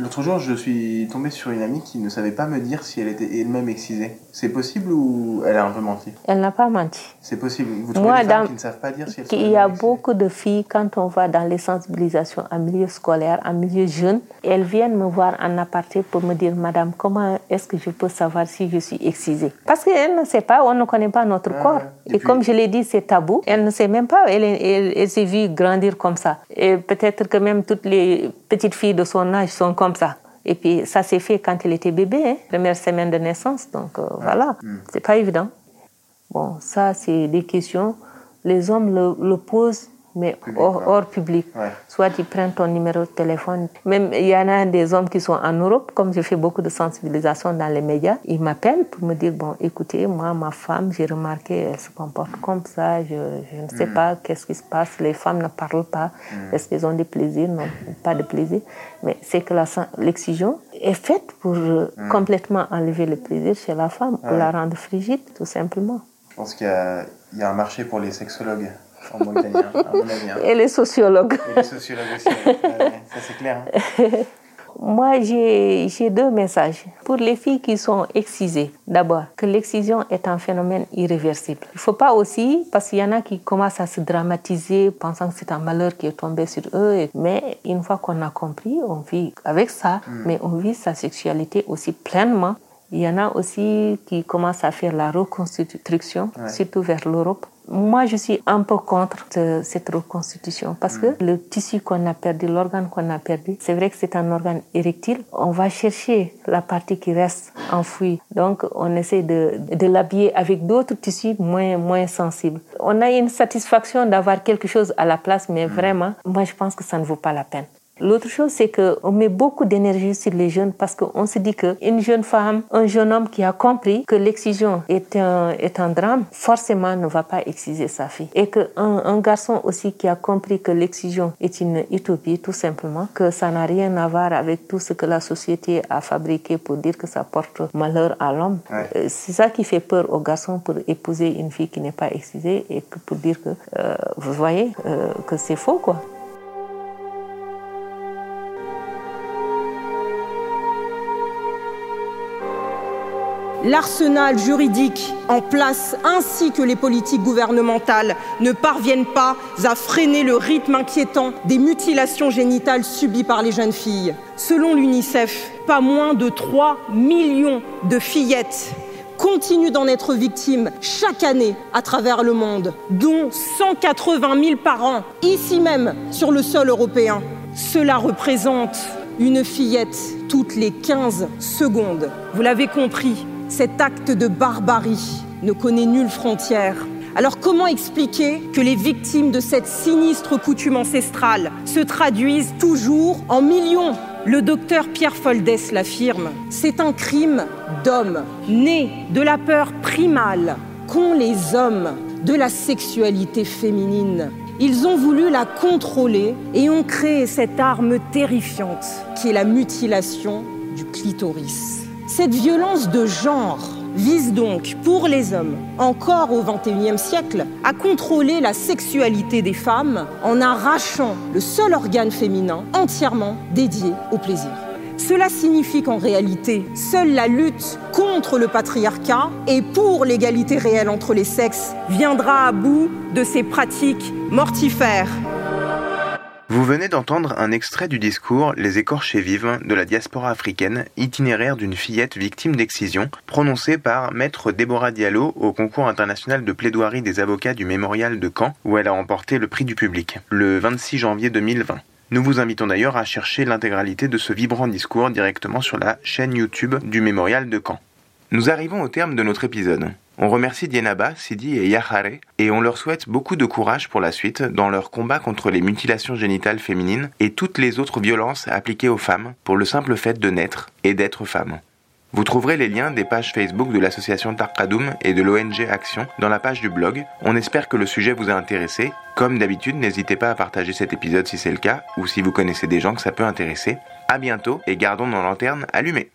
L'autre jour, je suis tombé sur une amie qui ne savait pas me dire si elle était elle-même excisée. C'est possible ou elle a un peu menti? Elle n'a pas menti. C'est possible. Vous trouvez Moi, des femmes dans- qui ne savent pas dire si elles sont Il y a excisées? beaucoup de filles, quand on va dans les sensibilisations en milieu scolaire, en milieu jeune, elles viennent me voir en aparté pour me dire, Madame, comment est-ce que je peux savoir si je suis excisée? Parce qu'elle ne sait pas, on ne connaît pas notre Ah, corps. Et Et, puis- comme je l'ai dit, c'est tabou. Elle ne sait même pas, elle, elle, elle s'est vue grandir comme ça. Et peut-être que même toutes les petites filles de son âge sont comme ça. Et puis ça s'est fait quand elle était bébé, hein, première semaine de naissance. Donc euh, voilà, Hmm. c'est pas évident. Bon, ça, c'est des questions. Les hommes le, le posent, mais Public, hors, public. Ouais. Soit ils prennent ton numéro de téléphone. Même il y en a des hommes qui sont en Europe, comme je fais beaucoup de sensibilisation dans les médias, ils m'appellent pour me dire bon, écoutez, moi, ma femme, j'ai remarqué, elle se comporte comme ça, je, je ne sais Hmm. pas qu'est-ce qui se passe. Les femmes ne parlent pas. Est-ce qu'elles ont des plaisirs? Non, pas de plaisir. Mais c'est que l'excision est faite pour euh, complètement enlever le plaisir chez la femme, pour la rendre frigide, tout simplement. Je pense qu'il y a un marché pour les sexologues en hein, à mon avis. hein. Et les sociologues. Et les sociologues aussi. ouais. Ça, c'est clair. hein. Moi, j'ai deux messages. Pour les filles qui sont excisées, d'abord, que l'excision est un phénomène irréversible. Il ne faut pas aussi, parce qu'il y en a qui commencent à se dramatiser, pensant que c'est un malheur qui est tombé sur eux. Mais une fois qu'on a compris, on vit avec ça, mais on vit sa sexualité aussi pleinement. Il y en a aussi qui commencent à faire la reconstruction, surtout vers l'Europe. Moi, je suis un peu contre ce- cette reconstitution parce que le tissu qu'on a perdu, l'organe qu'on a perdu, c'est vrai que c'est un organe érectile. On va chercher la partie qui reste enfouie. Donc, on essaie de, de l'habiller avec d'autres tissus moins, moins sensibles. On a une satisfaction d'avoir quelque chose à la place, mais vraiment, moi, je pense que ça ne vaut pas la peine. L'autre chose, c'est qu'on met beaucoup d'énergie sur les jeunes parce qu'on se dit qu'une jeune femme, un jeune homme qui a compris que l'excision est un, est un drame, forcément ne va pas exciser sa fille. Et qu'un un garçon aussi qui a compris que l'excision est une utopie, tout simplement, que ça n'a rien à voir avec tout ce que la société a fabriqué pour dire que ça porte malheur à l'homme. Ouais. Euh, C'est ça qui fait peur aux garçons pour épouser une fille qui n'est pas excisée et que pour dire que, euh, vous voyez, euh, que c'est faux, quoi. L'arsenal juridique en place ainsi que les politiques gouvernementales ne parviennent pas à freiner le rythme inquiétant des mutilations génitales subies par les jeunes filles. Selon l'UNICEF, pas moins de 3 millions de fillettes continuent d'en être victimes chaque année à travers le monde, dont 180 000 par an, ici même sur le sol européen. Cela représente une fillette toutes les 15 secondes. Vous l'avez compris, cet acte de barbarie ne connaît nulle frontière. Alors comment expliquer que les victimes de cette sinistre coutume ancestrale se traduisent toujours en millions? Le docteur Pierre Foldès l'affirme, c'est un crime d'homme, né de la peur primale qu'ont les hommes de la sexualité féminine. Ils ont voulu la contrôler et ont créé cette arme terrifiante qui est la mutilation du clitoris. Cette violence de genre vise donc, pour les hommes, encore au XXIe siècle, à contrôler la sexualité des femmes en arrachant le seul organe féminin entièrement dédié au plaisir. Cela signifie qu'en réalité, seule la lutte contre le patriarcat et pour l'égalité réelle entre les sexes viendra à bout de ces pratiques mortifères. Vous venez d'entendre un extrait du discours Les écorchés vives de la diaspora africaine, itinéraire d'une fillette victime d'excision, prononcé par Maître Déborah Diallo au concours international de plaidoirie des avocats du mémorial de Caen, où elle a remporté le prix du public, le 26 janvier 2020. Nous vous invitons d'ailleurs à chercher l'intégralité de ce vibrant discours directement sur la chaîne YouTube du mémorial de Caen. Nous arrivons au terme de notre épisode. On remercie Dienaba, Sidi et Yahare et on leur souhaite beaucoup de courage pour la suite dans leur combat contre les mutilations génitales féminines et toutes les autres violences appliquées aux femmes pour le simple fait de naître et d'être femme. Vous trouverez les liens des pages Facebook de l'association Tarkadoum et de l'ONG Action dans la page du blog. On espère que le sujet vous a intéressé. Comme d'habitude, n'hésitez pas à partager cet épisode si c'est le cas ou si vous connaissez des gens que ça peut intéresser. À bientôt et gardons nos lanternes allumées.